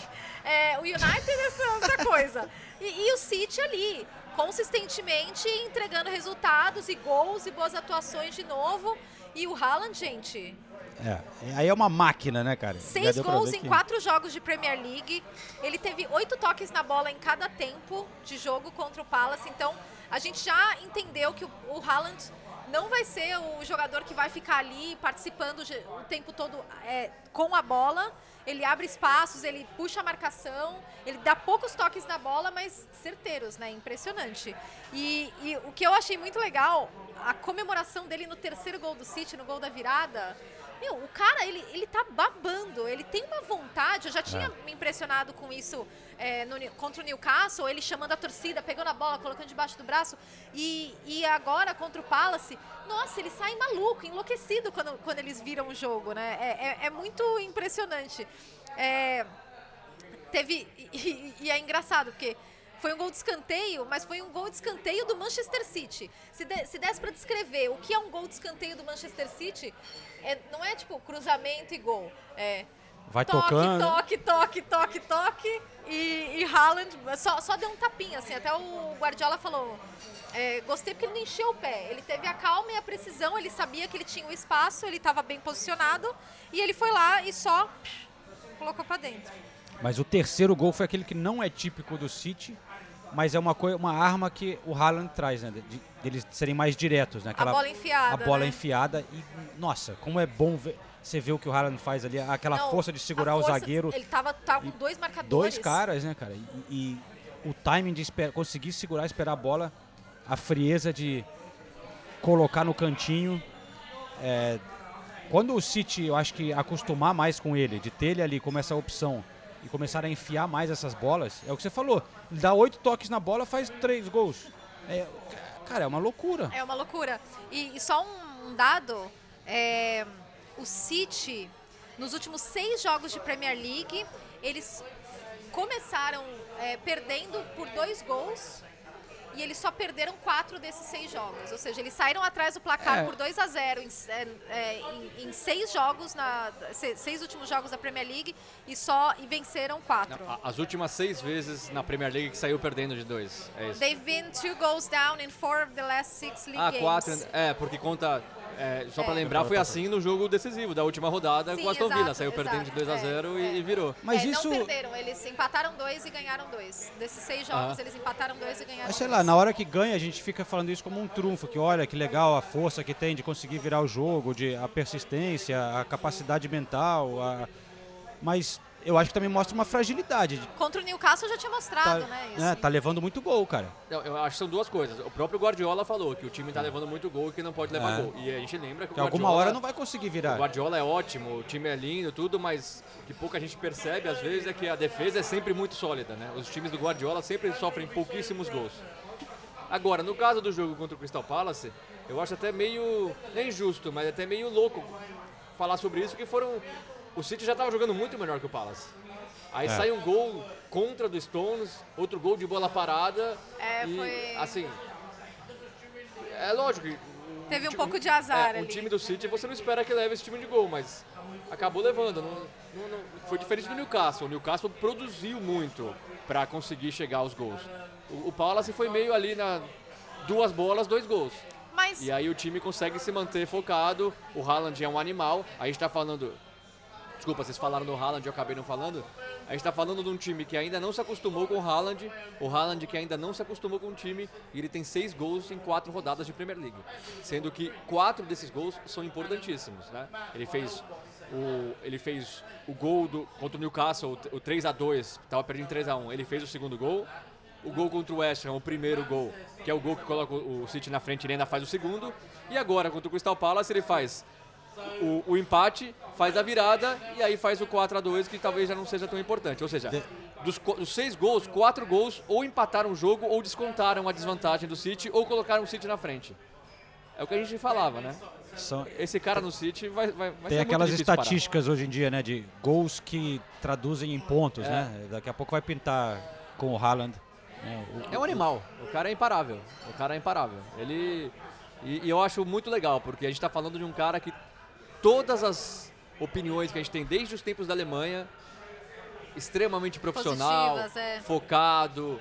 é, o United é essa, essa coisa. E, e o City ali, consistentemente entregando resultados e gols e boas atuações de novo. E o Haaland, gente, É, aí é uma máquina, né, cara? Seis gols em que- quatro jogos de Premier League. Ele teve oito toques na bola em cada tempo de jogo contra o Palace. Então, a gente já entendeu que o, o Haaland não vai ser o jogador que vai ficar ali participando o tempo todo é, com a bola. Ele abre espaços, ele puxa a marcação, ele dá poucos toques na bola, mas certeiros, né? Impressionante. E, e o que eu achei muito legal, a comemoração dele no terceiro gol do City, no gol da virada. Meu, o cara, ele, ele tá babando, ele tem uma vontade. Eu já tinha É. me impressionado com isso é, no contra o Newcastle, ele chamando a torcida, pegando a bola, colocando debaixo do braço. E, e agora contra o Palace, nossa, ele sai maluco, enlouquecido quando, quando eles viram o jogo, né? É, é- é muito impressionante. É, teve. E- e é engraçado, porque foi um gol de escanteio, mas foi um gol de escanteio do Manchester City. Se, de- se desse para descrever o que é um gol de escanteio do Manchester City, é- não é tipo cruzamento e gol. É. Vai toque, tocando. toque, toque, toque, toque. E, e Haaland só, só deu um tapinha, assim. Até o Guardiola falou. é, gostei porque ele não encheu o pé. Ele teve a calma e a precisão, ele sabia que ele tinha o espaço, ele estava bem posicionado. E ele foi lá e só psh, colocou para dentro. Mas o terceiro gol foi aquele que não é típico do City, mas é uma, uma arma que o Haaland traz, né? De, de eles serem mais diretos, né? Aquela- bola enfiada, A bola né? enfiada e, nossa, como é bom ver, você ver o que o Haaland faz ali, aquela Não, força de segurar a o força- zagueiro. Ele tava, tava com dois marcadores. Dois caras, né, cara? E, e o timing de esper- conseguir segurar, esperar a bola, a frieza de colocar no cantinho. É, quando o City, eu acho que acostumar mais com ele, de ter ele ali como essa opção e começar a enfiar mais essas bolas, é o que você falou. Ele dá oito toques na bola, faz três gols. É, cara, é uma loucura. É uma loucura. E, e só um dado: é, o City, nos últimos seis jogos de Premier League, eles começaram é, perdendo por dois gols. E eles só perderam quatro desses seis jogos. Ou seja, eles saíram atrás do placar É. por 2 a 0 em, é, é, em- em seis jogos, na, se- seis últimos jogos da Premier League, e só e venceram quatro. Não, as últimas seis vezes na Premier League que saiu perdendo de dois. É isso. They've been two goals down in four of the last six league Ah, games. quatro. É, porque conta. É, só pra É. lembrar, foi assim no jogo decisivo da última rodada Sim, com o Aston Villa. exato, Saiu perdendo de exato, 2 a é, 0 e, e virou. Mas É, isso- Não perderam, eles empataram dois e ganharam dois. Desses seis jogos, Ah. eles empataram dois e ganharam Mas sei dois. lá, na hora que ganha, a gente fica falando isso como um trunfo, que olha que legal a força que tem de conseguir virar o jogo, de a persistência, a capacidade mental, a... mas eu acho que também mostra uma fragilidade. de- Contra o Newcastle já tinha mostrado, Tá, né? Isso. né, tá levando muito gol, cara. Não, eu acho que são duas coisas. O próprio Guardiola falou que o time tá levando muito gol e que não pode levar É. gol. E a gente lembra que, Que o alguma hora não vai conseguir virar. O Guardiola é ótimo, o time é lindo, tudo, mas o que pouca gente percebe às vezes é que a defesa é sempre muito sólida, né? Os times do Guardiola sempre sofrem pouquíssimos gols. Agora, no caso do jogo contra o Crystal Palace, eu acho até meio, não é injusto, mas até meio louco falar sobre isso, que foram o City já estava jogando muito melhor que o Palace. Aí É. sai um gol contra do Stones, outro gol de bola parada. É, e, foi- assim, é lógico que Teve um ti- pouco de azar é, ali. O time do City você não espera que leve esse time de gol, mas acabou levando. Não, não- não- foi diferente do Newcastle. O Newcastle produziu muito para conseguir chegar aos gols. O, o Palace foi meio ali na duas bolas, dois gols. Mas E aí o time consegue se manter focado. O Haaland é um animal. A gente tá falando. Desculpa, vocês falaram do Haaland, eu acabei não falando. A gente tá falando de um time que ainda não se acostumou com o Haaland. O Haaland que ainda não se acostumou com o time. E ele tem seis gols em quatro rodadas de Premier League. Sendo que quatro desses gols são importantíssimos, né? Ele fez o, ele fez o gol do, contra o Newcastle, o 3 a 2 tava perdendo 3 a 1 Ele fez o segundo gol. O gol contra o West Ham, o primeiro gol, que é o gol que coloca o City na frente, ele ainda faz o segundo. E agora, contra o Crystal Palace, ele faz o, o empate, faz a virada e aí faz o 4 a 2 que talvez já não seja tão importante. Ou seja, dos, dos seis gols, quatro gols ou empataram o jogo, ou descontaram a desvantagem do City, ou colocaram o City na frente. É o que a gente falava, né? São- Esse cara no City vai, vai, vai Tem aquelas difícil parar. estatísticas hoje em dia, né, de gols que traduzem em pontos, É. né? Daqui a pouco vai pintar com o Haaland. né? O- É um animal. O cara é imparável. O cara é imparável. Ele. E, e eu acho muito legal, porque a gente está falando de um cara que todas as opiniões que a gente tem desde os tempos da Alemanha, extremamente profissional, é. focado,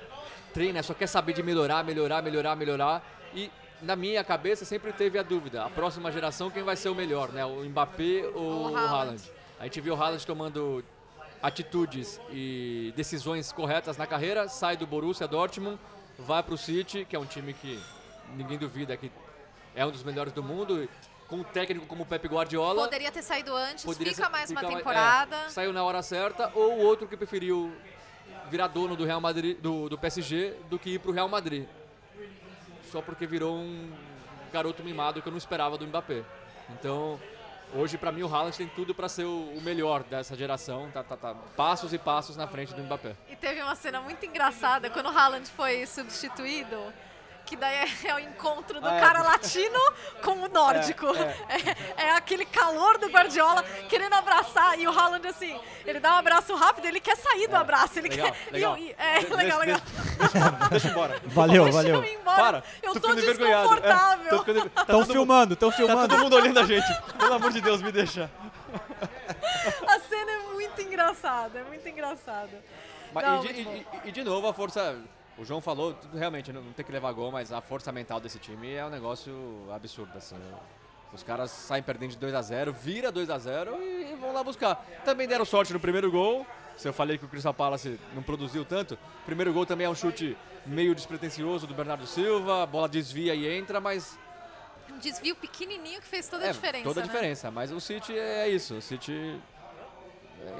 treina, só quer saber de melhorar, melhorar, melhorar, melhorar. E na minha cabeça sempre teve a dúvida: a próxima geração quem vai ser o melhor, né? O Mbappé ou O o Haaland. Haaland? A gente viu o Haaland tomando atitudes e decisões corretas na carreira, sai do Borussia Dortmund, vai para o City, que é um time que ninguém duvida que é um dos melhores do mundo, com um técnico como o Pep Guardiola. Poderia ter saído antes, Poderia fica ser- mais uma fica mais- temporada. é, saiu na hora certa, ou o outro que preferiu virar dono do Real Madrid, do, do PSG, do que ir pro Real Madrid. Só porque virou um garoto mimado que eu não esperava do Mbappé. Então, hoje pra mim o Haaland tem tudo pra ser o, o melhor dessa geração, tá, tá, tá passos e passos na frente do Mbappé. E teve uma cena muito engraçada quando o Haaland foi substituído. Que daí é, é o encontro do Ah, é. cara latino com o nórdico. É, é aquele calor do Guardiola querendo abraçar. E o Haaland, assim, ele dá um abraço rápido, ele quer sair do abraço. Ele É. Legal, quer. legal. e e- é, De- legal, deixa- legal. Deixa eu ir embora. Valeu, Deixa valeu. eu ir embora. Para. Eu tô tô, desconfortável. É, tá Estão todo- filmando, estão Tá filmando. todo mundo olhando a gente. Pelo amor de Deus, me deixa. A cena é muito engraçada, é muito engraçada. Mas Não, e, de, e- e- e de novo, a força. O João falou, realmente não, tem que levar gol, mas a força mental desse time é um negócio absurdo. Assim. Os caras saem perdendo de 2 a 0 vira 2 a 0 e, vão lá buscar. Também deram sorte no primeiro gol. Se eu falei que o Crystal Palace não produziu tanto, primeiro gol também é um chute meio despretensioso do Bernardo Silva, a bola desvia e entra, mas Um desvio pequenininho que fez toda a é, diferença. toda a né? diferença. Mas o City é isso, o City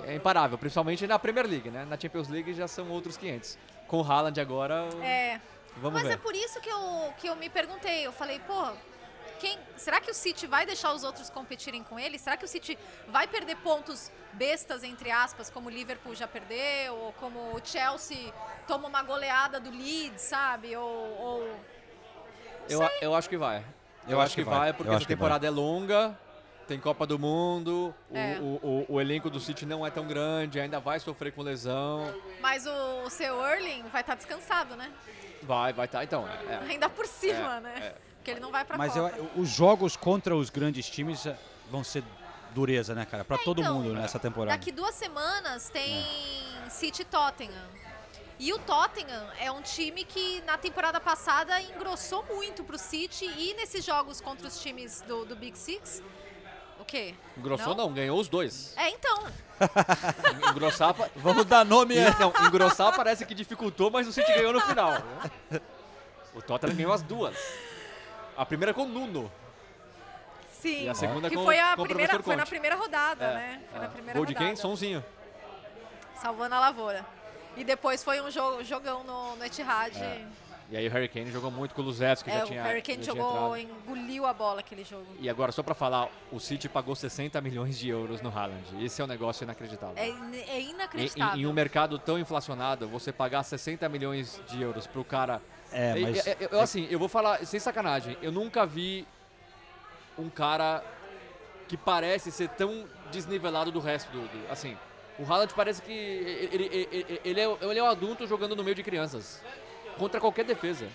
é imparável, principalmente na Premier League, né? Na Champions League já são outros 500. Com o Haaland agora, É. vamos Mas ver. é por isso que eu, que eu me perguntei. Eu falei, pô, quem, será que o City vai deixar os outros competirem com ele? Será que o City vai perder pontos bestas, entre aspas, como o Liverpool já perdeu? Ou como o Chelsea toma uma goleada do Leeds, sabe? Ou... ou- Eu, eu acho que vai. Eu, acho que vai, porque Eu a acho que temporada é longa, tem Copa do Mundo, o- É. o, o- o elenco do City não é tão grande, ainda vai sofrer com lesão. Mas o, o seu Erling vai estar descansado, né? Vai, vai estar. Então, é, é. Ainda por cima, É, né? é. Porque ele não vai pra Mas Copa. eu- os jogos contra os grandes times vão ser dureza, né, cara? Pra todo então, mundo nessa temporada. Daqui duas semanas tem City e Tottenham. E o Tottenham é um time que na temporada passada engrossou muito pro City e nesses jogos contra os times do, do Big Six. Quê? Engrossou não? ganhou os dois. É, então. Engrossar, pa- Vamos dar nome não, engrossar parece que dificultou, mas o City ganhou no final. né? O Tottenham ganhou as duas. A primeira com o Nuno. Sim. E a segunda que com- foi, a com o primeira, foi na primeira rodada, É, né? Foi é. na primeira Gol de rodada. quem? Sonzinho. Salvando a lavoura. E depois foi um jogo, jogão no, no Etihad. É. E aí o Harry Kane jogou muito com o Luzevski, que É, já o tinha Harry Kane jogou, engoliu a bola aquele jogo. E agora, só pra falar, o City pagou 60 milhões de euros no Haaland. Esse é um negócio inacreditável. É, é Em, inacreditável. em- em um mercado tão inflacionado, você pagar 60 milhões de euros pro cara. É, mas- eu, assim, eu vou falar sem sacanagem, eu nunca vi um cara que parece ser tão desnivelado do resto do. do- assim, o Haaland parece que ele, ele, ele- ele é, ele é um adulto jogando no meio de crianças. Contra qualquer defesa.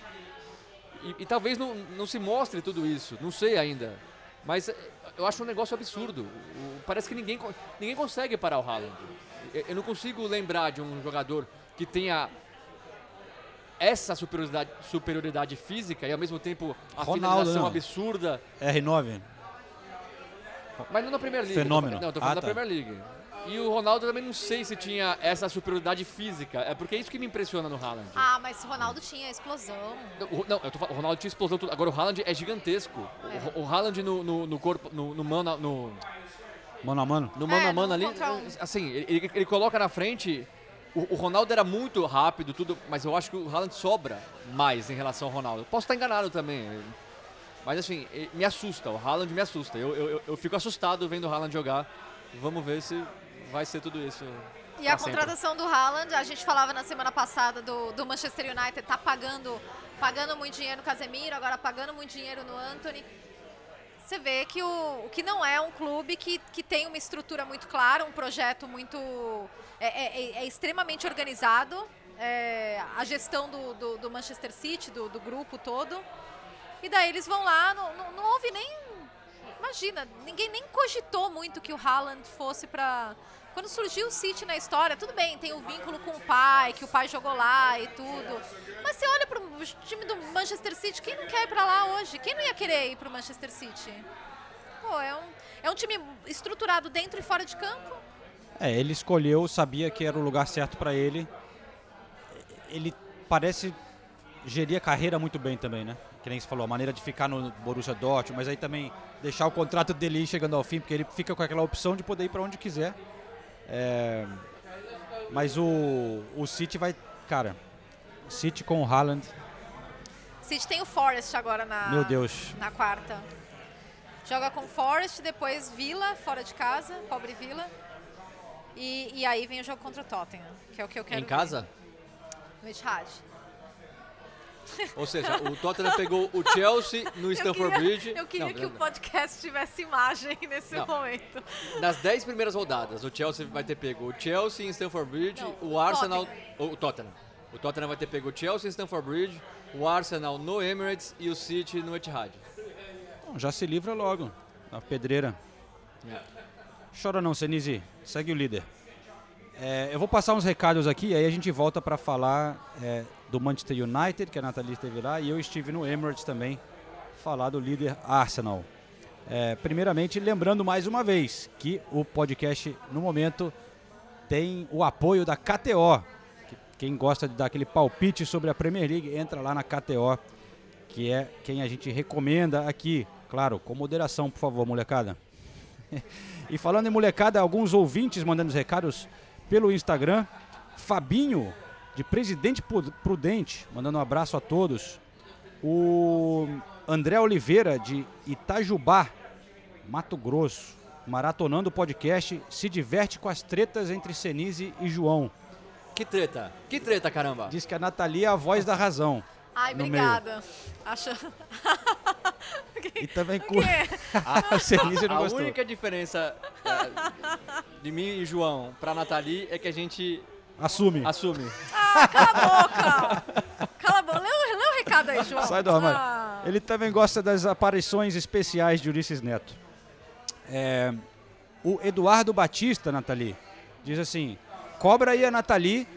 E, e talvez não, não se mostre tudo isso, não sei ainda. Mas eh, eu acho um negócio absurdo. O- parece que ninguém, ninguém consegue parar o Haaland. Eu, eu não consigo lembrar de um jogador que tenha essa superioridade, superioridade física e ao mesmo tempo a Ronaldo, finalização não. absurda. R9. Mas não na Premier League. Fenômeno. Não, eu tô falando Ah, da tá. Premier League. E o Ronaldo também não sei se tinha essa superioridade física. É porque é isso que me impressiona no Haaland. Ah, mas o Ronaldo tinha explosão. O- Não, eu tô falando, o Ronaldo tinha explosão tudo. Agora o Haaland é gigantesco. O- O, Haaland no, no, no corpo, no, no mano, no, Mano a mano. no mano É, a mano no ali, um. assim, ele, ele- ele coloca na frente. O, o Ronaldo era muito rápido, tudo, mas eu acho que o Haaland sobra mais em relação ao Ronaldo. Posso estar enganado também. Mas assim, me assusta, o Haaland me assusta. Eu, eu, eu- eu fico assustado vendo o Haaland jogar. Vamos ver se vai ser tudo isso. E a sempre. contratação do Haaland, a gente falava na semana passada do, do Manchester United, tá pagando, pagando muito dinheiro no Casemiro, agora pagando muito dinheiro no Anthony. Você vê que o, que não é um clube que, que tem uma estrutura muito clara, um projeto muito. é, é- é- é extremamente organizado. é, a gestão do, do, do Manchester City, do, do grupo todo. E daí eles vão lá, não, não, não houve nem. Imagina, ninguém nem cogitou muito que o Haaland fosse pra. Quando surgiu o City na história, tudo bem, tem o vínculo com o pai, que o pai jogou lá e tudo. Mas você olha pro time do Manchester City, quem não quer ir pra lá hoje? Quem não ia querer ir pro Manchester City? Pô, é um, é um time estruturado dentro e fora de campo. É, ele escolheu, sabia que era o lugar certo para ele. Ele parece gerir a carreira muito bem também, né? Que nem você falou, a maneira de ficar no Borussia Dortmund, mas aí também deixar o contrato dele chegando ao fim, porque ele fica com aquela opção de poder ir para onde quiser. É, mas o, o City vai, cara, City com o Haaland, City tem o Forest agora na, Meu Deus. na quarta. Joga com o Forest, depois Vila, fora de casa, pobre Vila. E, e aí vem o jogo contra o Tottenham, que é o que eu quero Em casa? ver. No Etihad. Ou seja, o Tottenham pegou o Chelsea no Stamford Bridge. Eu queria Não, que não, o podcast tivesse imagem nesse Não. momento. Nas 10 primeiras rodadas, o Chelsea vai ter pego o Chelsea em Stamford Bridge, o Arsenal. O Tottenham. O Tottenham vai ter pego o Chelsea em Stamford Bridge, o Arsenal no Emirates e o City no Etihad. Bom, já se livra logo, na pedreira. Chora não, Senise, segue o líder. É, eu vou passar uns recados aqui, aí a gente volta para falar é, do Manchester United, que a Nathalie esteve lá, e eu estive no Emirates também, falar do líder Arsenal. É, primeiramente, lembrando mais uma vez que o podcast, no momento, tem o apoio da KTO. que Quem gosta de dar aquele palpite sobre a Premier League, entra lá na KTO, que é quem a gente recomenda aqui. Claro, com moderação, por favor, molecada. e falando em molecada, alguns ouvintes mandando os recados pelo Instagram. Fabinho, de Presidente Prudente, mandando um abraço a todos. O André Oliveira, de Itajubá, Mato Grosso, maratonando o podcast, se diverte com as tretas entre Senise e João. Que treta? Que treta, caramba? Diz que a Nathalie é a voz da razão. Ai, obrigada. Acho... E também O com. quê? a Senise não a gostou. única diferença é, de mim e João pra Nathalie é que a gente Assume. assume. Ah, cala a boca! Cala a boca. Lê, o- lê o recado aí, João. Sai do armário. Ah. Ele também gosta das aparições especiais de Ulisses Neto. É, o Eduardo Batista, Nathalie, diz assim: cobra aí a Nathalie,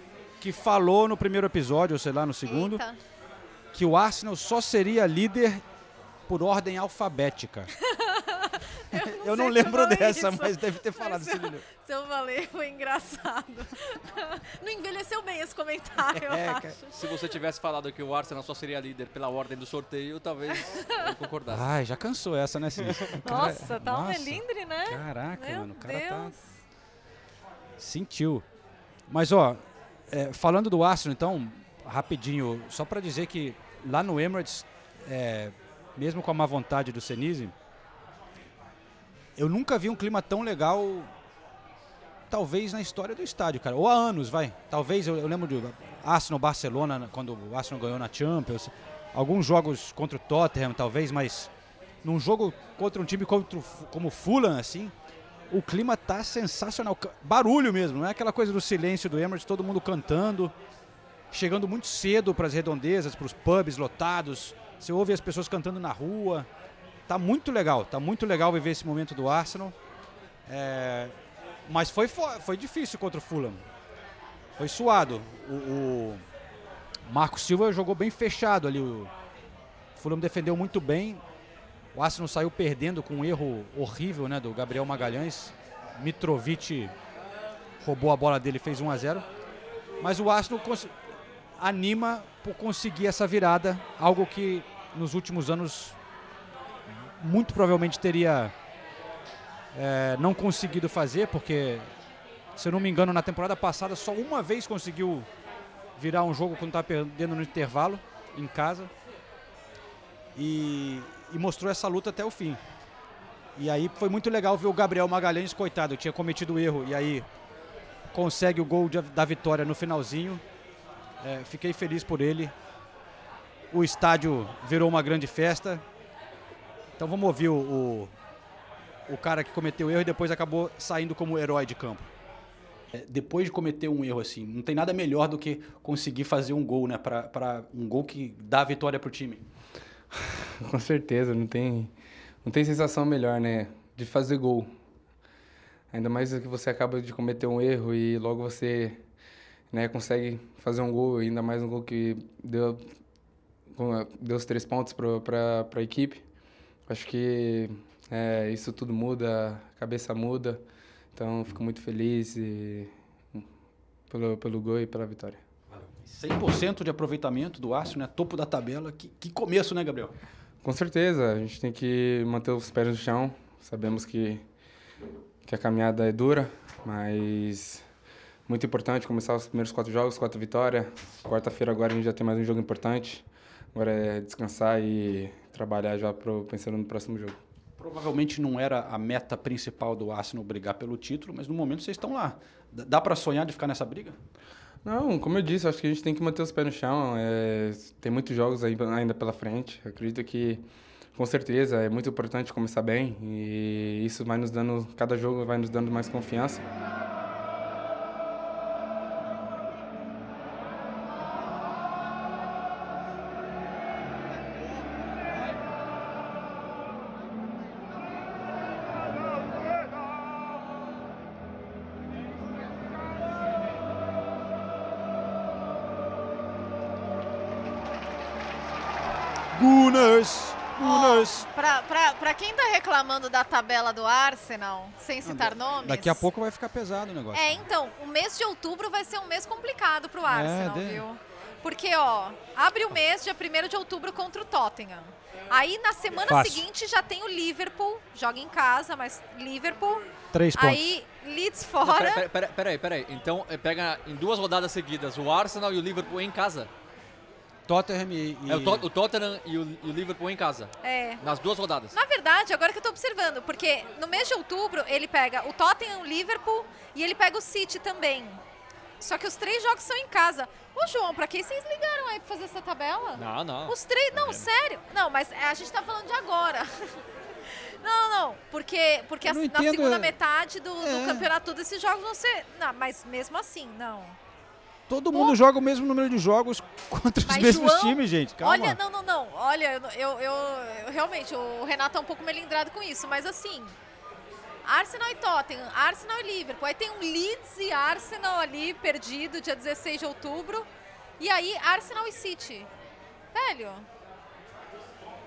que falou no primeiro episódio, ou sei lá, no segundo, Eita. que o Arsenal só seria líder por ordem alfabética. Eu não, sei se lembro dessa, isso. mas deve ter falado. Mas se, esse eu, se eu falei, foi engraçado. Não envelheceu bem esse comentário, eu É, acho. cara. Se você tivesse falado que o Arsenal só seria líder pela ordem do sorteio, talvez eu concordasse. Ai, já cansou essa, né, Cis? Nossa, tá um Nossa. melindre, né? Caraca, Meu mano, o cara tá Deus. Sentiu. Mas, ó, é, falando do Arsenal, então, rapidinho, só para dizer que lá no Emirates, é, mesmo com a má vontade do Senise, eu nunca vi um clima tão legal, talvez na história do estádio, cara. Ou há anos, vai. Talvez, eu, eu lembro de Arsenal-Barcelona, quando o Arsenal ganhou na Champions. Alguns jogos contra o Tottenham, talvez, mas num jogo contra um time contra como o Fulham, assim, o clima tá sensacional. Barulho mesmo, não é aquela coisa do silêncio do Emirates, todo mundo cantando, chegando muito cedo para as redondezas, para os pubs lotados. Você ouve as pessoas cantando na rua. Tá muito legal, tá muito legal viver esse momento do Arsenal. É, mas foi, fo- foi difícil contra o Fulham. Foi suado. O, o Marco Silva jogou bem fechado ali. O Fulham defendeu muito bem. O Arsenal saiu perdendo com um erro horrível né, do Gabriel Magalhães. Mitrovic roubou a bola dele fez 1 a 0 Mas o Arsenal anima por conseguir essa virada, algo que nos últimos anos muito provavelmente teria é, não conseguido fazer, porque, se eu não me engano, na temporada passada só uma vez conseguiu virar um jogo quando estava perdendo no intervalo, em casa. E, e mostrou essa luta até o fim. E aí foi muito legal ver o Gabriel Magalhães, coitado, tinha cometido erro, e aí consegue o gol de- da vitória no finalzinho. É, fiquei feliz por ele. O estádio virou uma grande festa. Então vamos ouvir o, o, o cara que cometeu o erro e depois acabou saindo como herói de campo. É, Depois de cometer um erro assim, não tem nada melhor do que conseguir fazer um gol, né? Para um gol que dá a vitória pro time. Com certeza, não tem, não tem sensação melhor, né? De fazer gol. Ainda mais que você acaba de cometer um erro e logo você né, consegue fazer um gol, ainda mais um gol que deu, deu os três pontos para a equipe. Acho que é, isso tudo muda, a cabeça muda. Então, fico muito feliz e, pelo, pelo gol e pela vitória. 100% de aproveitamento do Arsenal, né? Topo da tabela. Que, que começo, né, Gabriel? Com certeza, a gente tem que manter os pés no chão. Sabemos que, que a caminhada é dura, mas muito importante começar os primeiros quatro jogos, quatro vitórias. Quarta-feira agora a gente já tem mais um jogo importante. Agora é descansar e trabalhar já pro, pensando no próximo jogo. Provavelmente não era a meta principal do Arsenal brigar pelo título, mas no momento vocês estão lá. D- Dá para sonhar de ficar nessa briga? Não, como eu disse, acho que a gente tem que manter os pés no chão. É, tem muitos jogos aí ainda pela frente. Eu acredito que, com certeza, é muito importante começar bem e isso vai nos dando, cada jogo vai nos dando mais confiança. Pra quem tá reclamando da tabela do Arsenal, sem citar nomes. Daqui a pouco vai ficar pesado o negócio. É, então, o mês de outubro vai ser um mês complicado pro Arsenal, de- viu? Porque, ó, abre o mês, dia 1 de outubro, contra o Tottenham. Aí, na semana Fácil. seguinte, já tem o Liverpool, joga em casa, mas Liverpool. Três pontos. Aí, Leeds fora. pera- pera- pera- Peraí, peraí. Então, eh, pega em duas rodadas seguidas o Arsenal e o Liverpool em casa. Tottenham e... e- É o, To- o Tottenham e o, e o Liverpool em casa. É. Nas duas rodadas. Na verdade, agora que eu tô observando, porque no mês de outubro ele pega o Tottenham, o Liverpool e ele pega o City também. Só que os três jogos são em casa. Ô, João, pra que vocês ligaram aí pra fazer essa tabela? Não, não. Os três. Não, sério. Não, mas a gente tá falando de agora. Não, não, porque, porque Eu a- não na segunda é- metade do, do É. campeonato todos esses jogos vão ser. Não, mas mesmo assim, não. Todo mundo joga o mesmo número de jogos contra os Mas, mesmos João, times, gente. Calma. Olha, não, não, não. Olha, eu, eu, eu- eu- realmente, o Renato é um pouco melindrado com isso, mas assim. Arsenal e Tottenham, Arsenal e Liverpool. Aí tem um Leeds e Arsenal ali perdido, dia 16 de outubro. E aí, Arsenal e City. Velho.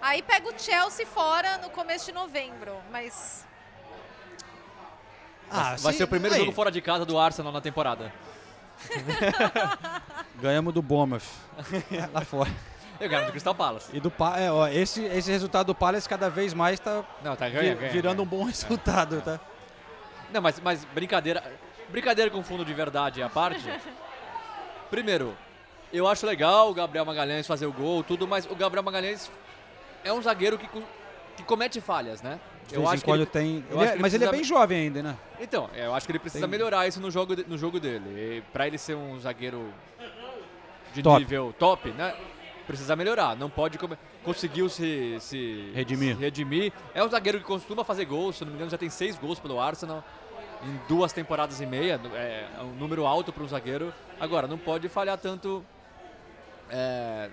Aí pega o Chelsea fora no começo de novembro, mas. Ah, Vai sim, ser o primeiro aí. jogo fora de casa do Arsenal na temporada. Ganhamos do Bournemouth. lá fora. Eu ganho do Crystal Palace. E do Pa- é, ó, esse, esse resultado do Palace cada vez mais tá, Não, tá vi- virando ganha. um bom resultado, tá? Não, mas, mas brincadeira. Brincadeira com fundo de verdade à parte. Primeiro, eu acho legal o Gabriel Magalhães fazer o gol, tudo, mas o Gabriel Magalhães é um zagueiro que, que comete falhas, né? De vez em que quando ele- tem. eu ele acho é- que mas ele é precisa- bem jovem ainda, né? Então, eu acho que ele precisa Tem- melhorar isso no jogo, de- no jogo dele. E pra ele ser um zagueiro de Top. nível top, né? Precisa melhorar. Não pode come- conseguiu se, se Redimir. se redimir. É um zagueiro que costuma fazer gols. Se não me engano, já tem seis gols pelo Arsenal em duas temporadas e meia. É um número alto para um zagueiro. Agora, não pode falhar tanto é,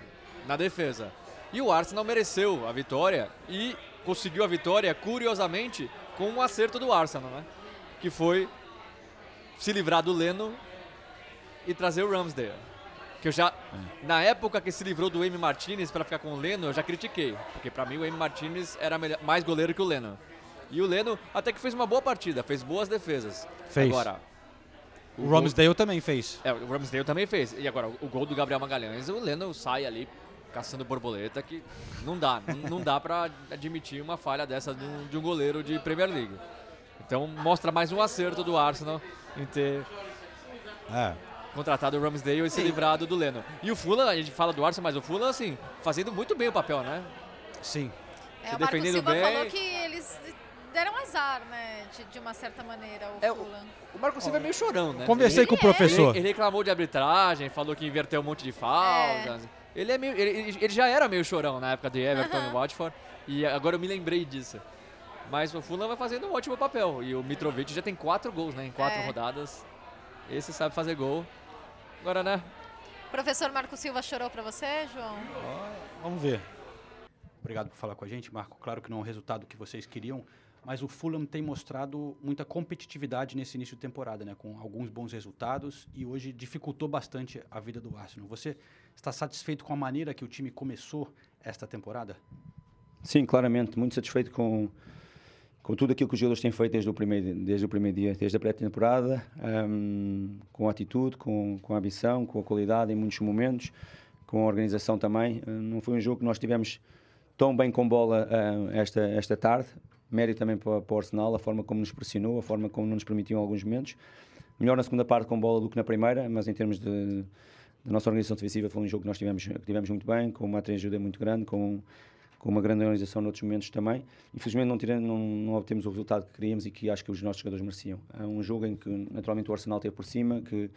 na defesa. E o Arsenal mereceu a vitória e conseguiu a vitória, curiosamente, com um acerto do Arsenal, né? Que foi se livrar do Leno e trazer o Ramsdale. Que eu já, na época que se livrou do Amy Martinez para ficar com o Leno, eu já critiquei. Porque para mim o Amy Martinez era melhor- mais goleiro que o Leno. E o Leno até que fez uma boa partida, fez boas defesas. Fez. Agora, O, gol- Ramsdale também fez. é, o Ramsdale também fez. E agora, o gol do Gabriel Magalhães, o Leno sai ali caçando borboleta que não dá. não, dá pra admitir uma falha dessa de um, de um goleiro de Premier League. Então mostra mais um acerto do Arsenal em ter É. contratado o Ramsdale e se livrado do Leno. E o Fulham, a gente fala do Arsenal, mas o Fulham, assim, fazendo muito bem o papel, né? Sim. É, Se o Marco Silva bem. falou que eles deram azar, né? De, de uma certa maneira, o É, o- Fulham. O Marco Silva é meio chorão, né? Conversei Ele- com o professor. Ele, ele reclamou de arbitragem, falou que inverteu um monte de faltas. Ele, é meio, ele, ele- já era meio chorão na época de Everton e Watford. E agora eu me lembrei disso. Mas o Fulham vai fazendo um ótimo papel. E o Mitrovic já tem quatro gols, né? Em quatro É. rodadas. Esse sabe fazer gol. Agora, né? Professor Marco Silva chorou pra você, João? Vamos ver. Obrigado por falar com a gente, Marco. Claro que não é o resultado que vocês queriam, mas o Fulham tem mostrado muita competitividade nesse início de temporada, né? Com alguns bons resultados e hoje dificultou bastante a vida do Arsenal. Você está satisfeito com a maneira que o time começou esta temporada? Sim, claramente, muito satisfeito com, com tudo aquilo que os jogadores têm feito desde o primeiro, desde o primeiro dia, desde a pré-temporada, um, com a atitude, com, com a ambição, com a qualidade em muitos momentos, com a organização também. Uh, não foi um jogo que nós tivemos tão bem com bola uh, esta, esta tarde, mérito também para, para o Arsenal, a forma como nos pressionou, a forma como nos permitiu em alguns momentos. Melhor na segunda parte com bola do que na primeira, mas em termos de, da nossa organização defensiva foi um jogo que nós tivemos, tivemos muito bem, com uma ajuda muito grande, com com uma grande organização noutros momentos também. Infelizmente não, tiramos, não, não obtemos o resultado que queríamos e que acho que os nossos jogadores mereciam. É um jogo em que naturalmente o Arsenal teve por cima, que,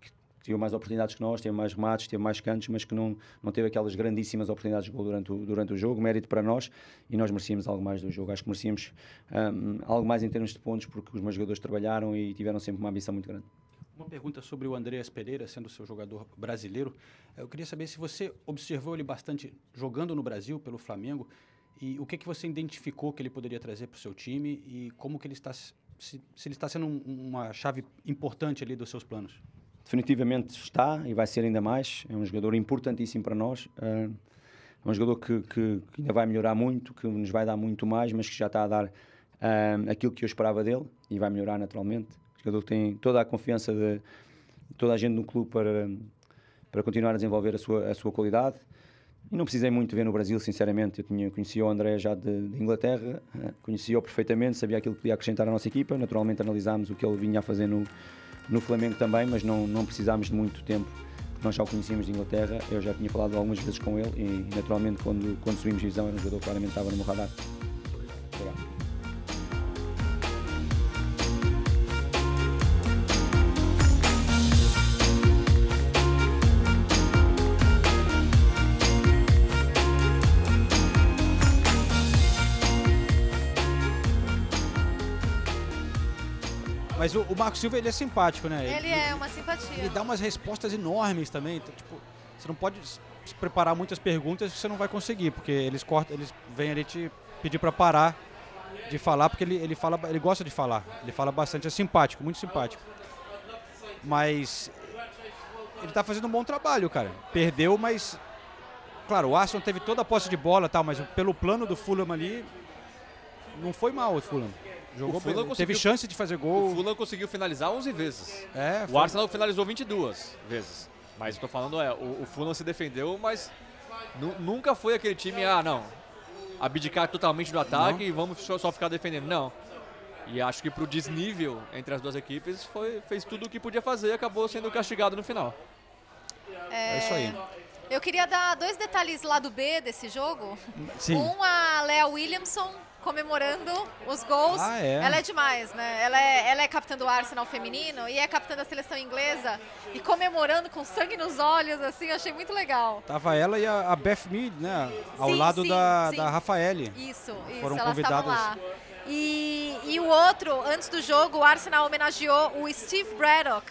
que teve mais oportunidades que nós, teve mais remates, teve mais cantos, mas que não, não teve aquelas grandíssimas oportunidades de gol durante o, durante o jogo. Mérito para nós e nós merecíamos algo mais do jogo. Acho que merecíamos um, algo mais em termos de pontos porque os meus jogadores trabalharam e tiveram sempre uma ambição muito grande. Uma pergunta sobre o Andreas Pereira, sendo seu jogador brasileiro. Eu queria saber se você observou ele bastante jogando no Brasil pelo Flamengo e o que, que você identificou que ele poderia trazer para o seu time e como que ele está se, se ele está sendo um, uma chave importante ali dos seus planos. Definitivamente está e vai ser ainda mais. É um jogador importantíssimo para nós. É um jogador que, que, que ainda vai melhorar muito, que nos vai dar muito mais, mas que já está a dar um, aquilo que eu esperava dele e vai melhorar naturalmente jogador que tem toda a confiança de toda a gente no clube para, para continuar a desenvolver a sua, a sua qualidade. E não precisei muito ver no Brasil, sinceramente. Eu tinha, conhecia o André já de, de Inglaterra, eh, conhecia-o perfeitamente, sabia aquilo que podia acrescentar à nossa equipa. Naturalmente analisámos o que ele vinha a fazer no, no Flamengo também, mas não, não precisámos de muito tempo, nós já o conhecíamos de Inglaterra. Eu já tinha falado algumas vezes com ele e, naturalmente, quando, quando subimos divisão, era um jogador que claramente estava no meu radar. Obrigado. Mas o, o Marco Silva ele é simpático, né? Ele, ele é uma simpatia. Ele dá umas respostas enormes também. Então, tipo, você não pode se preparar muitas perguntas que você não vai conseguir, porque eles cortam, eles vêm ali te pedir para parar de falar, porque ele, ele fala, ele gosta de falar. Ele fala bastante, é simpático, muito simpático. Mas ele tá fazendo um bom trabalho, cara. Perdeu, mas claro, o Arsenal teve toda a posse de bola, tal, mas pelo plano do Fulham ali não foi mal o Fulham. Jogou bem, teve chance de fazer gol. O Fulham conseguiu finalizar 11 vezes. É, o Arsenal finalizou 22 vezes. Mas estou falando é, o, o Fulham se defendeu, mas nunca foi aquele time, ah, não, abdicar totalmente do ataque não. e vamos só ficar defendendo. Não. E acho que pro desnível entre as duas equipes foi, fez tudo o que podia fazer e acabou sendo castigado no final. É, é isso aí. Eu queria dar dois detalhes lá do B desse jogo. Sim. Um, a Lea Williamson comemorando os gols. Ah, é? Ela é demais, né? Ela é, ela é capitã do Arsenal feminino e é capitã da seleção inglesa. E comemorando com sangue nos olhos, assim, achei muito legal. Tava ela e a, a Beth Mead, né? Ao Sim, lado sim, da, sim. da Rafaele. Isso, isso, Foram elas convidadas. lá. E, e o outro, antes do jogo, o Arsenal homenageou o Steve Braddock,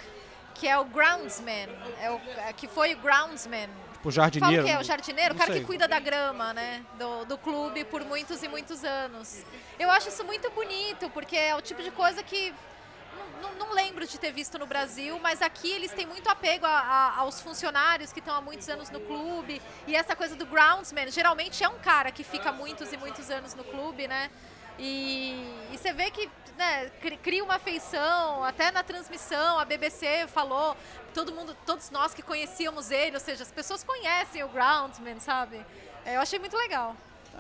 que é o groundsman, é o, é, que foi o groundsman. Tipo, jardineiro. Fala que é o jardineiro, o cara sei. que cuida da grama, né, do, do clube por muitos e muitos anos. Eu acho isso muito bonito, porque é o tipo de coisa que não, não- não lembro de ter visto no Brasil, mas aqui eles têm muito apego a- a- aos funcionários que estão há muitos anos no clube. E essa coisa do groundsman, geralmente é um cara que fica muitos e muitos anos no clube, né? E, e você vê que né, cri- cria uma afeição, até na transmissão, a BBC falou, todo mundo, todos nós que conhecíamos ele, ou seja, as pessoas conhecem o groundsman, sabe? É, Eu achei muito legal.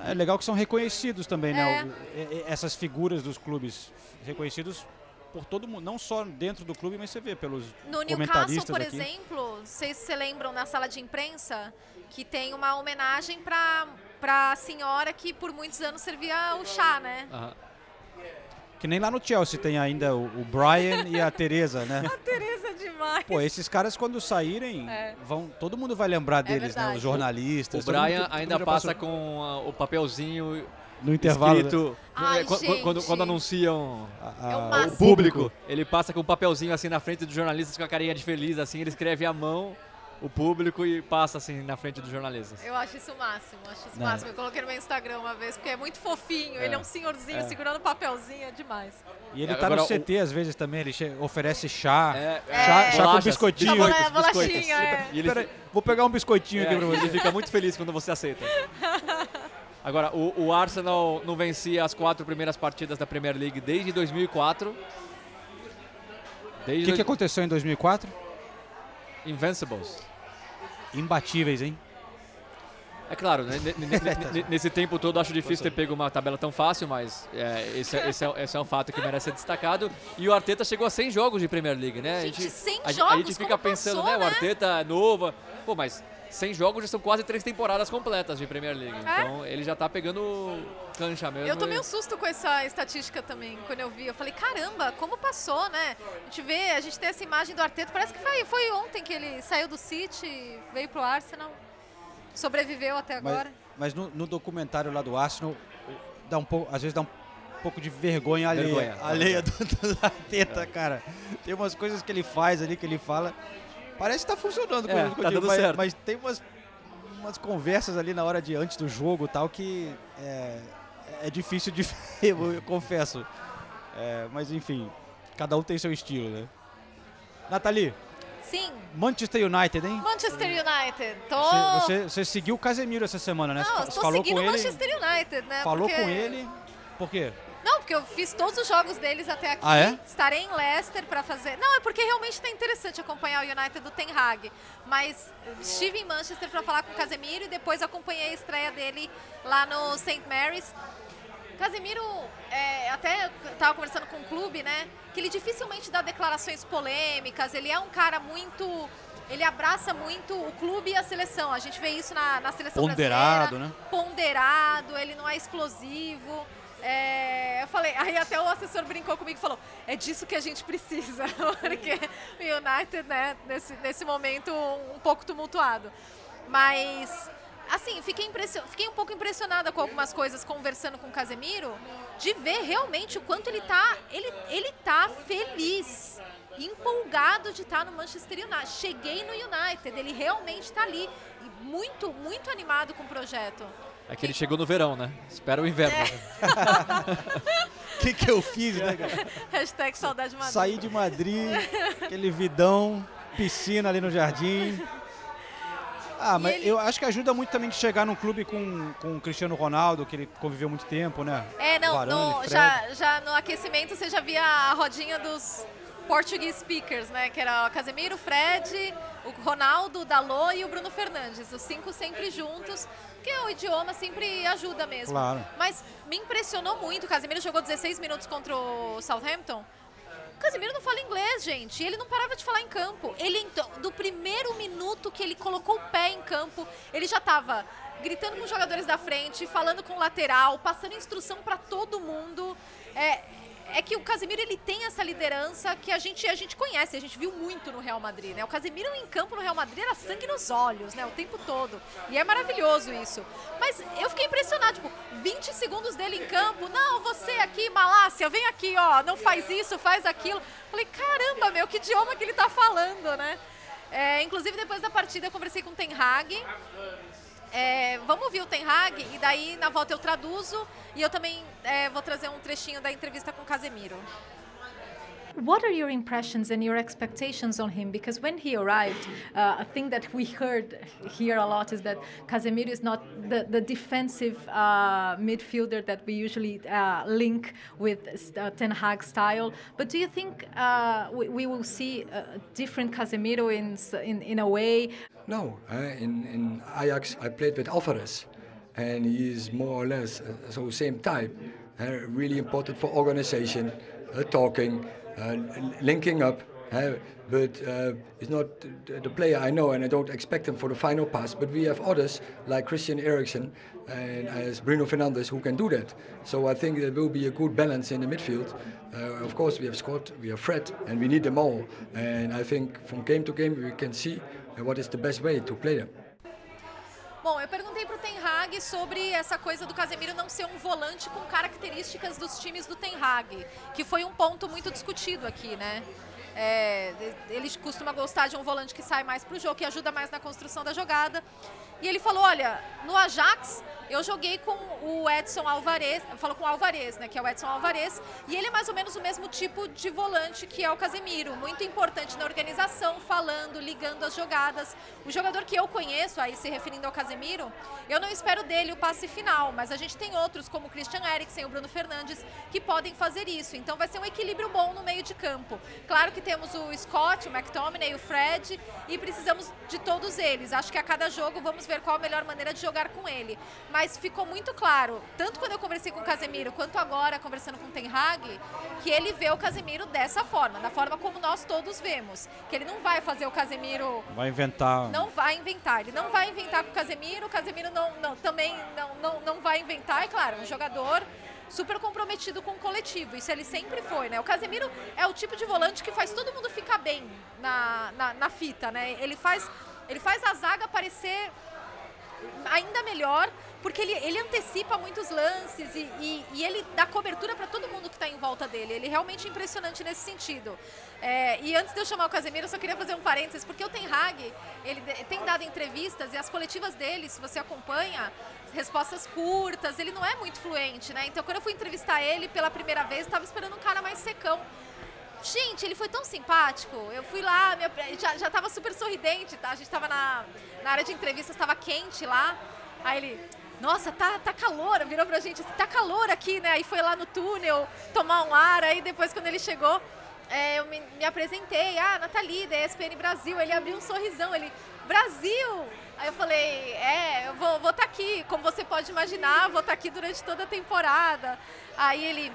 É legal que são reconhecidos também, É. né? E- e- essas figuras dos clubes reconhecidos por todo mundo, não só dentro do clube, mas você vê pelos No Newcastle, por aqui. exemplo, vocês se lembram na sala de imprensa que tem uma homenagem para para a senhora que por muitos anos servia o chá, né? Que nem lá no Chelsea tem ainda o, o Brian e a Teresa, né? A Teresa é demais. Pô, esses caras quando saírem, É. vão, todo mundo vai lembrar deles, né? verdade. Os jornalistas. O mundo- Brian mundo ainda passa passou- com ah, o papelzinho no intervalo. escrito, Ai, é, qu- gente. quando, quando anunciam a- É o o público, ele passa com um papelzinho assim na frente dos jornalistas com a carinha de feliz, assim, ele escreve à mão o público e passa assim na frente dos jornalistas. Eu acho isso o máximo, acho isso o Não. máximo. Eu coloquei no meu Instagram uma vez, porque é muito fofinho. É. Ele é um senhorzinho É. segurando papelzinho, é demais. E ele É, tá agora, no CT às vezes também, ele oferece chá, É, chá, é. chá com Bolachas, biscoitinho. É, bolachinha, é. E ele Peraí, vou pegar um biscoitinho É, aqui pra você. Ele fica muito feliz quando você aceita. Agora, o, o Arsenal não vencia as quatro primeiras partidas da Premier League desde 2004. O Desde que, que aconteceu em 2004? Invincibles. Imbatíveis, hein? É claro, né, ne- ne- ne- ne- nesse tempo todo acho difícil ter pego uma tabela tão fácil, mas é, esse, é, esse, é, esse é um fato que merece ser destacado. E o Arteta chegou a 100 jogos de Premier League, né? Gente, 100 a, gente- jogos, a gente fica como pensando, passou, né? O né? Arteta é novo. Pô, mas 100 jogos já são quase três temporadas completas de Premier League. É? Então ele já tá pegando cancha mesmo. Eu tomei um susto com essa estatística também, quando eu vi. Eu falei, caramba, como passou, né? A gente vê, a gente tem essa imagem do Arteta, parece que foi, foi ontem que ele saiu do City, veio pro Arsenal, sobreviveu até Mas, agora. mas no, no documentário lá do Arsenal, dá um pouco, às vezes dá um pouco de vergonha alheia, Vergonha. alheia do, do Arteta, cara. Tem umas coisas que ele faz ali, que ele fala, parece que tá funcionando. É, tá dando mas, certo. mas tem umas, umas conversas ali na hora de antes do jogo e tal que é, é difícil de ver, eu confesso. É, mas enfim, cada um tem seu estilo, né? Nathalie, Sim, Manchester United, hein? Manchester United. Tô... Você, você, você seguiu o Casemiro essa semana, né? Não, Você falou seguindo com o ele. Manchester United, né? Falou porque- com ele. Por quê? Não, porque eu fiz todos os jogos deles até aqui. Ah, é? Estarei em Leicester para fazer. Não, é porque realmente está interessante acompanhar o United do Ten Hag. Mas estive em Manchester para falar com o Casemiro e depois acompanhei a estreia dele lá no St. Mary's. Casemiro, é, até estava conversando com o clube, né? Que ele dificilmente dá declarações polêmicas. Ele é um cara muito. Ele abraça muito o clube e a seleção. A gente vê isso na, na seleção Ponderado, brasileira. né? Ponderado, ele não é explosivo. É, eu falei, aí até o assessor brincou comigo e falou: é disso que a gente precisa, porque o United, né, nesse, nesse momento um pouco tumultuado. Mas, assim, fiquei, impressio- fiquei um pouco impressionada com algumas coisas conversando com o Casemiro, de ver realmente o quanto ele tá, ele, ele tá feliz, empolgado de estar no Manchester United. Cheguei no United, ele realmente tá ali, muito, muito animado com o projeto. É que ele chegou no verão, né? Espera o inverno. O que, que eu fiz, né, cara? Hashtag saudade Madrid. Saí de Madrid, aquele vidão, piscina ali no jardim. Ah, mas ele- eu acho que ajuda muito também de chegar num clube com, com o Cristiano Ronaldo, que ele conviveu muito tempo, né? É, não, Varane, no- já, já no aquecimento você já via a rodinha dos Portuguese speakers, né? Que era o Casemiro, o Fred, o Ronaldo, o Dalot e o Bruno Fernandes. Os cinco sempre juntos, porque o idioma sempre ajuda mesmo. Claro. Mas me impressionou muito. O Casemiro jogou 16 minutos contra o Southampton. O Casemiro não fala inglês, gente. Ele não parava de falar em campo. Ele, então, do primeiro minuto que ele colocou o pé em campo, ele já estava gritando com os jogadores da frente, falando com o lateral, passando instrução para todo mundo. É, é que o Casemiro ele tem essa liderança que a gente, a gente conhece, a gente viu muito no Real Madrid, né? O Casemiro em campo no Real Madrid era sangue nos olhos, né? O tempo todo. E é maravilhoso isso. Mas eu fiquei impressionada, tipo, 20 segundos dele em campo. Não, você aqui, Malásia, vem aqui, ó, não faz isso, faz aquilo. Falei, caramba, meu, que idioma que ele tá falando, né? É, inclusive, depois da partida, eu conversei com o Ten Hag. É, vamos ouvir o Ten Hag e daí na volta eu traduzo e eu também é, vou trazer um trechinho da entrevista com o Casemiro. What are your impressions and your expectations on him? Because when he arrived, uh, a thing that we heard here a lot is that Casemiro is not the, the defensive uh, midfielder that we usually uh, link with uh, Ten Hag style. But do you think uh, we, we will see a different Casemiro in, in, in a way? No, uh, in, in Ajax I played with Alvarez, and he is more or less uh, so same type. Uh, really important for organization, uh, talking, uh, linking up. Uh, but uh, he's not the, player I know, and I don't expect him for the final pass. But we have others like Christian Eriksen and as Bruno Fernandes who can do that. So I think there will be a good balance in the midfield. Uh, of course, we have Scott, we have Fred, and we need them all. And I think from game to game we can see uh, what is the best way to play them. Bom, eu perguntei pro Ten Hag sobre essa coisa do Casemiro não ser um volante com características dos times do Ten Hag, que foi um ponto muito discutido aqui, né? É, ele costuma gostar de um volante que sai mais pro jogo, que ajuda mais na construção da jogada. E ele falou: olha, no Ajax eu joguei com o Edson Alvarez, falou com o Alvarez, né, que é o Edson Alvarez, e ele é mais ou menos o mesmo tipo de volante que é o Casemiro, muito importante na organização, falando, ligando as jogadas. O jogador que eu conheço, aí se referindo ao Casemiro, eu não espero dele o passe final, mas a gente tem outros como o Christian Eriksen o Bruno Fernandes que podem fazer isso. Então vai ser um equilíbrio bom no meio de campo. Claro que temos o Scott, o McTominay, o Fred e precisamos de todos eles. Acho que a cada jogo vamos ver qual a melhor maneira de jogar com ele mas ficou muito claro, tanto quando eu conversei com o Casemiro, quanto agora conversando com o Ten Hag, que ele vê o Casemiro dessa forma, da forma como nós todos vemos. Que ele não vai fazer o Casemiro... Vai inventar... Não vai inventar, ele não vai inventar com o Casemiro, o Casemiro não, não, também não, não, não vai inventar, é claro, um jogador super comprometido com o coletivo. Isso ele sempre foi, né? O Casemiro é o tipo de volante que faz todo mundo ficar bem na, na, na fita, né? Ele faz, ele faz a zaga parecer ainda melhor, porque ele, ele antecipa muitos lances e, e, e ele dá cobertura para todo mundo que está em volta dele. Ele é realmente impressionante nesse sentido. É, e antes de eu chamar o Casemiro, eu só queria fazer um parênteses, porque o Ten Hag, ele tem dado entrevistas e as coletivas dele, se você acompanha, respostas curtas, ele não é muito fluente, né? Então, quando eu fui entrevistar ele pela primeira vez, estava esperando um cara mais secão. Gente, ele foi tão simpático. Eu fui lá, minha, já, já tava super sorridente, tá? A gente tava na, na área de entrevistas, estava quente lá. Aí ele, nossa, tá, tá calor, virou pra gente, tá calor aqui, né? Aí foi lá no túnel tomar um ar, aí depois quando ele chegou, é, eu me, me, apresentei, ah, Nathalie, da ESPN Brasil, ele abriu um sorrisão, ele, Brasil! Aí eu falei, é, eu vou estar vou tá aqui, como você pode imaginar, vou estar tá aqui durante toda a temporada. Aí ele,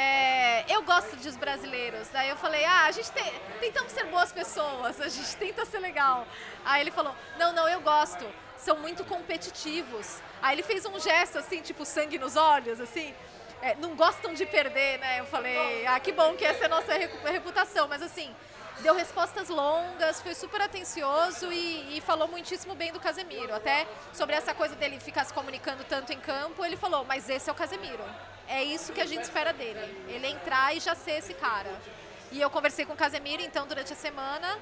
é, eu gosto dos brasileiros. Aí eu falei, ah, a gente tem, tentamos ser boas pessoas, a gente tenta ser legal. Aí ele falou, não, não, eu gosto. São muito competitivos. Aí ele fez um gesto assim, tipo sangue nos olhos, assim. É, não gostam de perder, né? Eu falei, ah, que bom que essa é a nossa reputação. Mas assim, deu respostas longas, foi super atencioso e, e, falou muitíssimo bem do Casemiro. Até sobre essa coisa dele ficar se comunicando tanto em campo, ele falou, mas esse é o Casemiro. É isso que a gente espera dele. Ele entrar e já ser esse cara. E eu conversei com o Casemiro, então, durante a semana,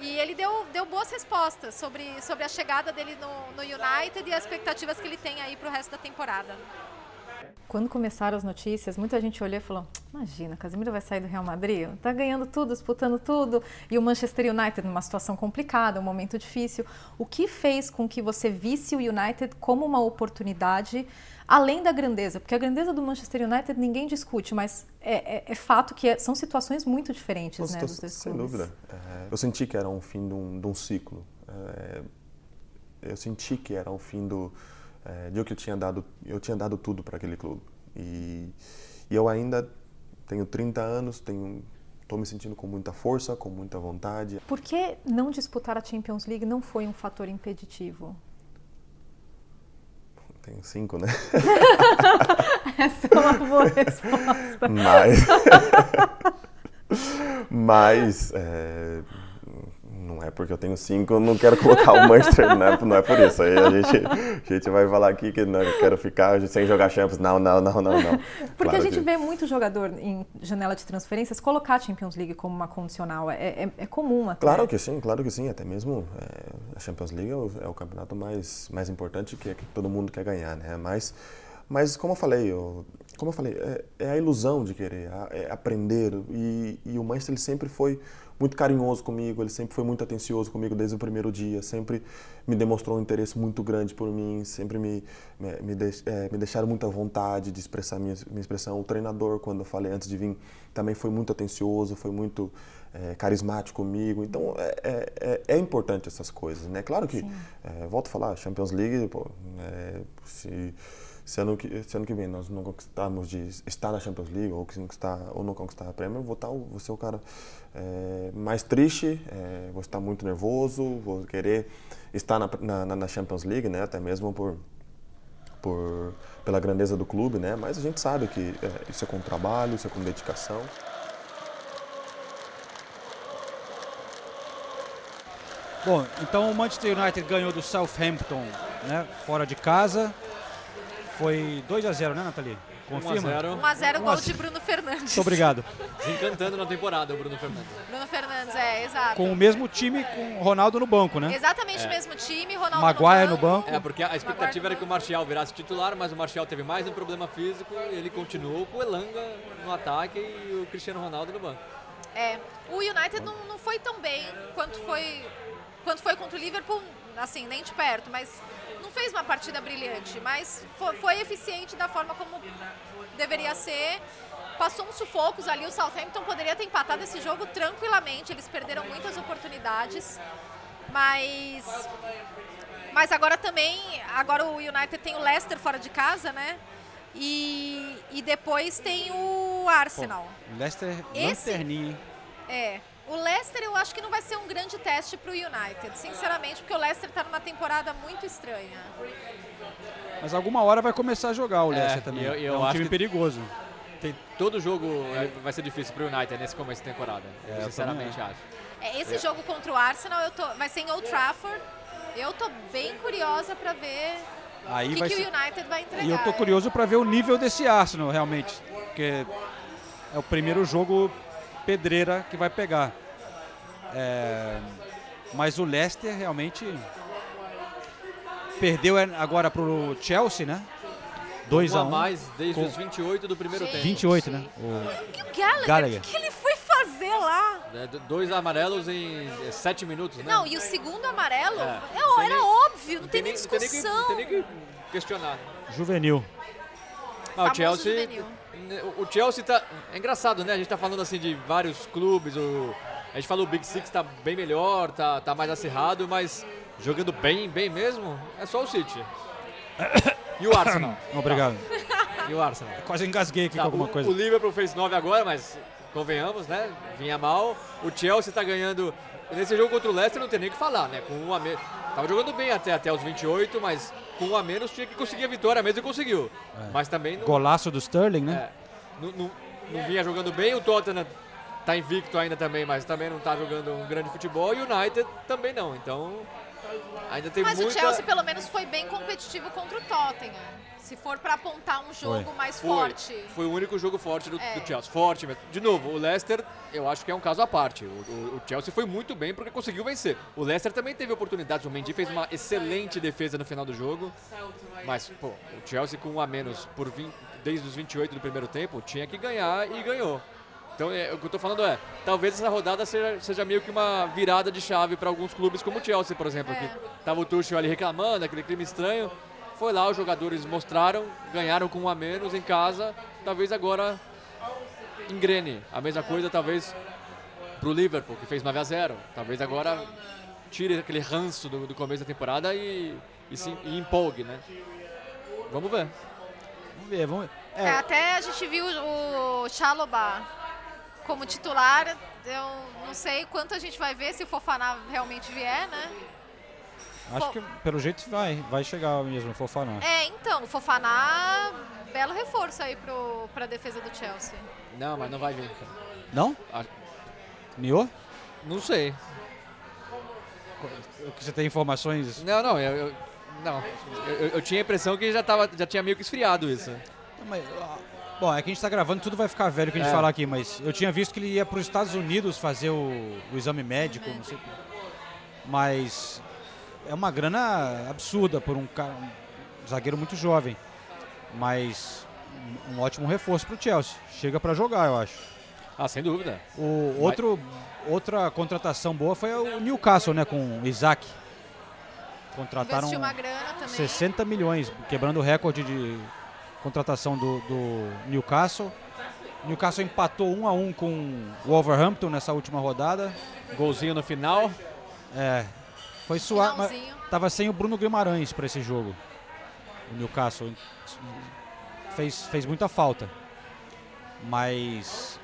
e ele deu, deu boas respostas sobre, sobre a chegada dele no, no United e as expectativas que ele tem aí para o resto da temporada. Quando começaram as notícias, muita gente olhou e falou: Imagina, Casemiro vai sair do Real Madrid, tá ganhando tudo, disputando tudo, e o Manchester United numa situação complicada, um momento difícil. O que fez com que você visse o United como uma oportunidade, além da grandeza? Porque a grandeza do Manchester United ninguém discute, mas é, é, é fato que é, são situações muito diferentes, né? Dos sem dúvida. É, eu senti que era um fim de um, de um ciclo. É, eu senti que era o fim do é, de que eu tinha dado eu tinha dado tudo para aquele clube e, e, eu ainda tenho 30 anos tenho estou me sentindo com muita força com muita vontade por que não disputar a Champions League não foi um fator impeditivo tenho cinco né? Essa é uma boa resposta. Mas mas é, não é porque eu tenho cinco, eu não quero colocar o Manchester, não é, não é por isso. Aí a gente, a gente vai falar aqui que não, eu quero ficar sem jogar Champions. Não, não, não, não, não. Porque claro a gente que... vê muito jogador em janela de transferências colocar a Champions League como uma condicional. É, é, é comum até. Claro que sim, claro que sim. Até mesmo é, a Champions League é o, é o, campeonato mais, mais importante que, que todo mundo quer ganhar, né? Mas, mas como eu falei, eu, como eu falei, é, é, a ilusão de querer é aprender. E, e o Manchester ele sempre foi muito carinhoso comigo, ele sempre foi muito atencioso comigo desde o primeiro dia, sempre me demonstrou um interesse muito grande por mim, sempre me, me, me, de, é, me deixaram muita vontade de expressar minha, minha expressão. O treinador, quando eu falei antes de vir, também foi muito atencioso, foi muito é, carismático comigo. Então é, é, é, é importante essas coisas, né? Claro que, é, volto a falar, Champions League, pô, é, se se ano, que, se ano que vem nós não conquistarmos de estar na Champions League ou conquistar ou não conquistar a Premier, vou, estar, vou ser o cara é, mais triste, é, vou estar muito nervoso, vou querer estar na, na, na, Champions League, né? Até mesmo por, por pela grandeza do clube, né? Mas a gente sabe que é, isso é com trabalho, isso é com dedicação. Bom, então o Manchester United ganhou do Southampton né? Fora de casa. Foi 2 a 0 né, Nathalie? Confirma? 1x0 gol de Bruno Fernandes. Muito obrigado. Desencantando na temporada o Bruno Fernandes. Bruno Fernandes, é, exato. Com o mesmo time com o Ronaldo no banco, né? Exatamente É. o mesmo time, Ronaldo Maguire no no banco. É, porque a expectativa era que o Martial virasse titular, mas o Martial teve mais um problema físico e ele continuou com o Elanga no ataque e o Cristiano Ronaldo no banco. É, o United não, não foi tão bem quanto foi, quanto foi contra o Liverpool, assim, nem de perto, mas não fez uma partida brilhante, mas foi, foi eficiente da forma como deveria ser. Passou uns sufocos ali, o Southampton poderia ter empatado esse jogo tranquilamente, eles perderam muitas oportunidades, mas mas agora também, agora o United tem o Leicester fora de casa, né? E, e depois tem o Arsenal. Leicester Esse- lanterninha, hein? É. O Leicester eu acho que não vai ser um grande teste pro United, sinceramente, porque o Leicester tá numa temporada muito estranha. Mas alguma hora vai começar a jogar o É, Leicester também. e eu- eu é um acho time que- perigoso. Tem, todo jogo é, vai ser difícil pro United nesse começo de temporada. É, sinceramente também acho. É, esse É. jogo contra o Arsenal eu tô, vai ser em Old Trafford. Eu tô bem curiosa pra ver Aí o que, vai que ser- o United vai entregar. E eu tô curioso para ver o nível desse Arsenal, realmente. Porque é o primeiro jogo pedreira que vai pegar. É, Mas o Leicester realmente perdeu é, agora pro Chelsea, né? 2 Um a a 1 mais desde com os 28 do primeiro tempo. 28, né? O E o Gallagher, Gallagher. o que, que ele foi fazer lá? É, do- Dois amarelos em 7 minutos, né? Não, e o segundo amarelo É. é, era nem- óbvio, não, tem nem que- discussão. Não tem nem que questionar. juvenil. Ah, o Chelsea, juvenil. O o Chelsea tá. É engraçado, né? A gente tá falando assim de vários clubes. O, a gente falou o Big Six tá bem melhor, tá, tá mais acirrado, mas jogando bem, bem mesmo, é só o City. E o Arsenal. Obrigado. Tá. E o Arsenal. Quase engasguei aqui Tá, com alguma o, coisa. o Liverpool fez 9 agora, mas convenhamos, né? Vinha mal. O Chelsea tá ganhando. Nesse jogo contra o Leicester não tem nem o que falar, né? Com um a menos. Tava jogando bem até, até os 28, mas com um a menos tinha que conseguir a vitória mesmo e conseguiu. É. Mas também não, Golaço do Sterling, né? é, não, não- não vinha jogando bem. O Tottenham tá invicto ainda também, mas também não tá jogando um grande futebol. E o United também não. Então ainda tem Mas muita. o Chelsea pelo menos foi bem competitivo contra o Tottenham. Se for pra apontar um jogo Foi. mais Foi. forte. Foi o único jogo forte do, É. do Chelsea. Forte mesmo. De novo, o Leicester, eu acho que é um caso à parte. O, o- o Chelsea foi muito bem porque conseguiu vencer. O Leicester também teve oportunidades. O Mendy fez uma excelente defesa no final do jogo. Mas, pô, o Chelsea com um a menos por 20 desde os 28 do primeiro tempo, tinha que ganhar e ganhou. Então, é, o que eu tô falando é, talvez essa rodada seja, seja meio que uma virada de chave para alguns clubes como o Chelsea, por exemplo, que tava o Tuchel ali reclamando, aquele clima estranho. Foi lá, os jogadores mostraram, ganharam com um a menos em casa. Talvez agora engrene. A mesma coisa, talvez, pro Liverpool, que fez 9 a 0 Talvez agora tire aquele ranço do, do começo da temporada e, e, se, e empolgue, né? Vamos ver. Ver, vamos ver. É, até a gente viu o Chalobah como titular. Eu não sei quanto a gente vai ver se o Fofaná realmente vier, né? Acho que pelo jeito vai, vai chegar mesmo, Fofaná. É, então, o Fofaná, belo reforço aí pro, pra defesa do Chelsea. Não, mas não vai vir. Não? Ah, Niô? Não sei. Você tem informações? Não, não, eu, eu- não. Eu, eu- tinha a impressão que já, tava, já tinha meio que esfriado isso. Mas, bom, é que a gente tá gravando, tudo vai ficar velho que a gente É. falar aqui, mas eu tinha visto que ele ia para os Estados Unidos fazer o, o exame médico, não sei. Mas é uma grana absurda por um, cara, um zagueiro muito jovem. Mas um, ótimo reforço pro Chelsea. Chega para jogar, eu acho. Ah, sem dúvida. O outro, outra contratação boa foi o Newcastle, né, com o Isaac. Contrataram Investiu uma grana também. 60 milhões, quebrando o recorde de contratação do, do Newcastle. Newcastle empatou 1 a 1 com o Wolverhampton nessa última rodada. Golzinho no final. É. Foi suave, tava sem o Bruno Guimarães para esse jogo. O Newcastle fez, fez muita falta. Mas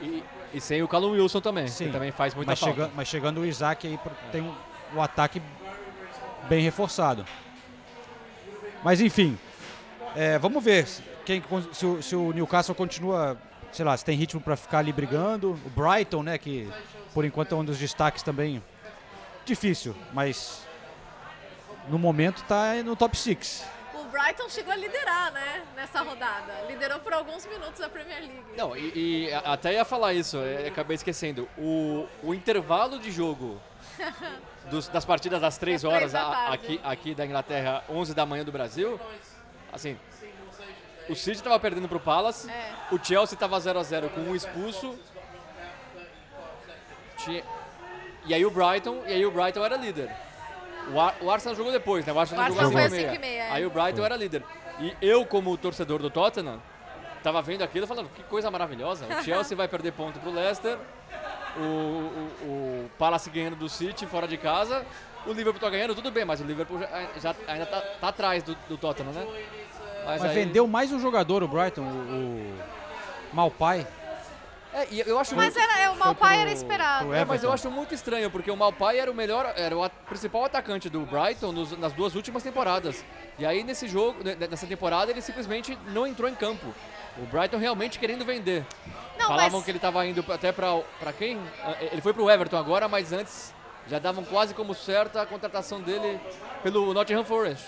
E, e sem o Callum Wilson também, Sim, que também faz muita mas, falta. chega- mas chegando o Isaac aí, tem um, o ataque bem reforçado. Mas enfim, é, vamos ver quem, se, o, se o Newcastle continua, sei lá, se tem ritmo para ficar ali brigando. O Brighton, né, que por enquanto é um dos destaques também. Difícil, mas no momento tá no top 6. O Brighton chegou a liderar, né, nessa rodada. Liderou por alguns minutos a Premier League. Não, e, e a- até ia falar isso, é, acabei esquecendo. O, o intervalo de jogo dos- das partidas das 3 Das horas a- aqui, aqui da Inglaterra, 11 da manhã do Brasil, assim, o City tava perdendo pro Palace, É. o Chelsea tava 0x0 com um expulso, e aí o Brighton, e aí o Brighton era líder. O, Ar- o Arsenal jogou depois, né? O Arsenal, O jogou Arsenal 5 às cinco e meia, é. Aí o Brighton era líder. E eu, como torcedor do Tottenham, tava vendo aquilo falando, que coisa maravilhosa. O Chelsea vai perder ponto pro Leicester, o, o, o Palace ganhando do City fora de casa, o Liverpool tá ganhando, tudo bem, mas o Liverpool já, já ainda tá, tá atrás do, do Tottenham, né? Mas, aí- vendeu mais um jogador o Brighton, o, o Malpai. É, e eu acho Mas muito- era, é, o Malpai pro- era esperado. É, mas eu acho muito estranho, porque o Malpai era o melhor, era o at- principal atacante do Brighton nos- nas duas últimas temporadas. E aí nesse jogo, ne- nessa temporada, ele simplesmente não entrou em campo. O Brighton realmente querendo vender. Não, Falavam mas- que ele estava indo até para para quem? Ah, Ele foi pro Everton agora, mas antes já davam quase como certa a contratação dele pelo Nottingham Forest.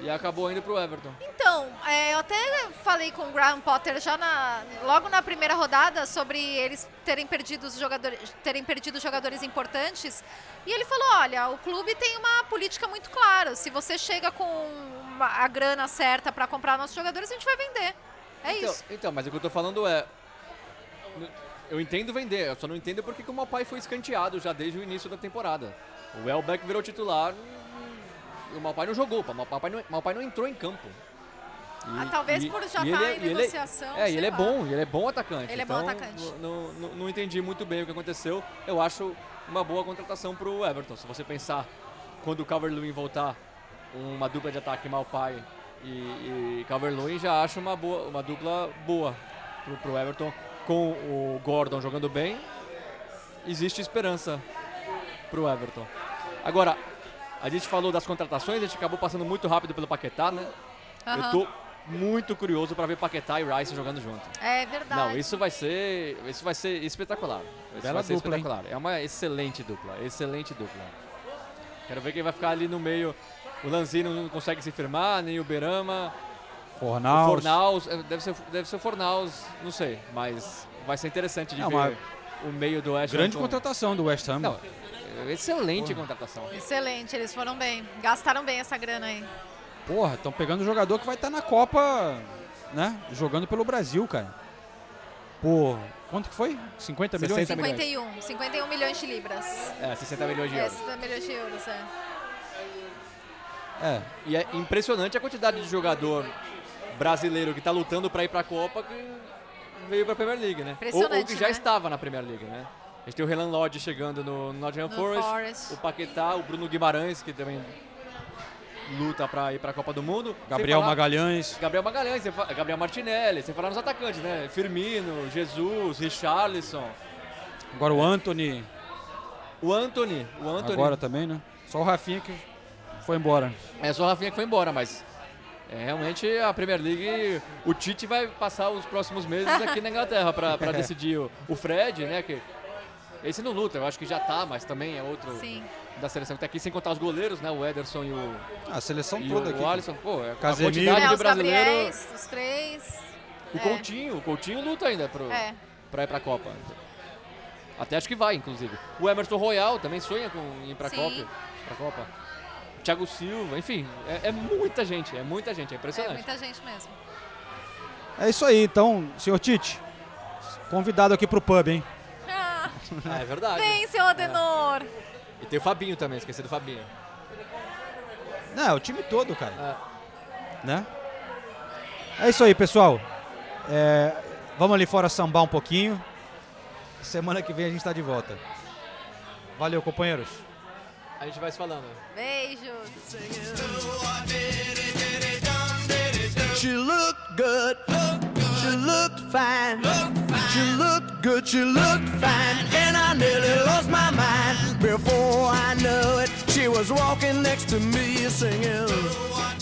E acabou indo pro Everton. Então, é, eu até falei com o Graham Potter já na, logo na primeira rodada sobre eles terem perdido os jogadores, terem perdido jogadores importantes. E ele falou: olha, o clube tem uma política muito clara. Se você chega com uma- a grana certa para comprar nossos jogadores, a gente vai vender. É então, isso. Então, mas o que eu tô falando é. Eu entendo vender, eu só não entendo porque que o Malpai foi escanteado já desde o início da temporada. O Welbeck virou titular o Malpai não jogou, o Malpai não, Malpai não entrou em campo. E- Ah, talvez e- por já estar ele- em e ele- negociação, É, ele é bom, ele é bom atacante. Ele é bom então, atacante. Não, não, não entendi muito bem o que aconteceu. Eu acho uma boa contratação pro Everton. Se você pensar, quando o Calvert-Lewin voltar, uma dupla de ataque Malpai e, e Calvert-Lewin, já acho uma, boa, uma dupla boa pro, pro Everton. Com o Gordon jogando bem, existe esperança pro Everton. Agora, a gente falou das contratações, a gente acabou passando muito rápido pelo Paquetá, né? Aham. Eu tô muito curioso para ver Paquetá e Rice jogando junto. É verdade. Não, isso vai ser, isso vai ser espetacular. Isso Bela vai ser dupla, hein? espetacular. É uma excelente dupla, excelente dupla. Quero ver quem vai ficar ali no meio. O Lanzini não consegue se firmar, nem o Berama. Fornaus. O Fornaus, é, deve ser, deve ser o Fornaus, não sei, mas vai ser interessante de É ver uma o meio do West Ham Grande contratação do West Ham. Não, excelente contratação. Excelente, eles foram bem. Gastaram bem essa grana aí. Porra, estão pegando um jogador que vai estar na Copa, né? Jogando pelo Brasil, cara. Por quanto que foi? 50 milhões? 51, 51 milhões de libras. É, 60 milhões de É, euros. 60 milhões de euros, é. É. E é impressionante a quantidade de jogador brasileiro que está lutando para ir para a Copa que veio para a Premier League, né? Ou, ou que já né? estava na Premier League, né? A gente tem o Renan Lodge chegando no Nottingham No Forest, Forest. o Paquetá, o Bruno Guimarães, que também luta para ir para a Copa do Mundo. Gabriel falar- Magalhães. Gabriel Magalhães, Gabriel Martinelli, sem falar nos atacantes, né? Firmino, Jesus, Richarlison. Agora o Anthony. O Anthony, o Anthony. Agora também, né? Só o Rafinha que foi embora. É só o Rafinha que foi embora, mas é, realmente a Premier League, o Tite vai passar os próximos meses aqui na Inglaterra para decidir o, o Fred, né? Que esse não luta, eu acho que já tá, mas também é outro Sim. da seleção que tá aqui, sem contar os goleiros, né? O Ederson e o. A seleção e toda o, aqui. O Alisson, pô, é Casemiro. É, os brasileiro. Gabriéis, os três. O É. Coutinho, o Coutinho luta ainda pro, É. pra ir pra Copa. Até acho que vai, inclusive. O Emerson Royal também sonha com ir pra Sim. Copa. Pra Copa. O Thiago Silva, enfim, é, é muita gente, é muita gente, é É impressionante. muita gente mesmo. É isso aí, então, senhor Tite. Convidado aqui pro pub, hein? Ah, é verdade. vem, seu Adenor. E tem o Fabinho também, esqueci do Fabinho. Não, é o time todo, cara. É. Né? É isso aí, pessoal. É, vamos ali fora sambar um pouquinho. Semana que vem a gente tá de volta. Valeu, companheiros. A gente vai se falando. Beijos. She looked good. She looked fine. She looked good. She looked fine. And I nearly lost my mind. Before I knew it, she was walking next to me singing. Oh,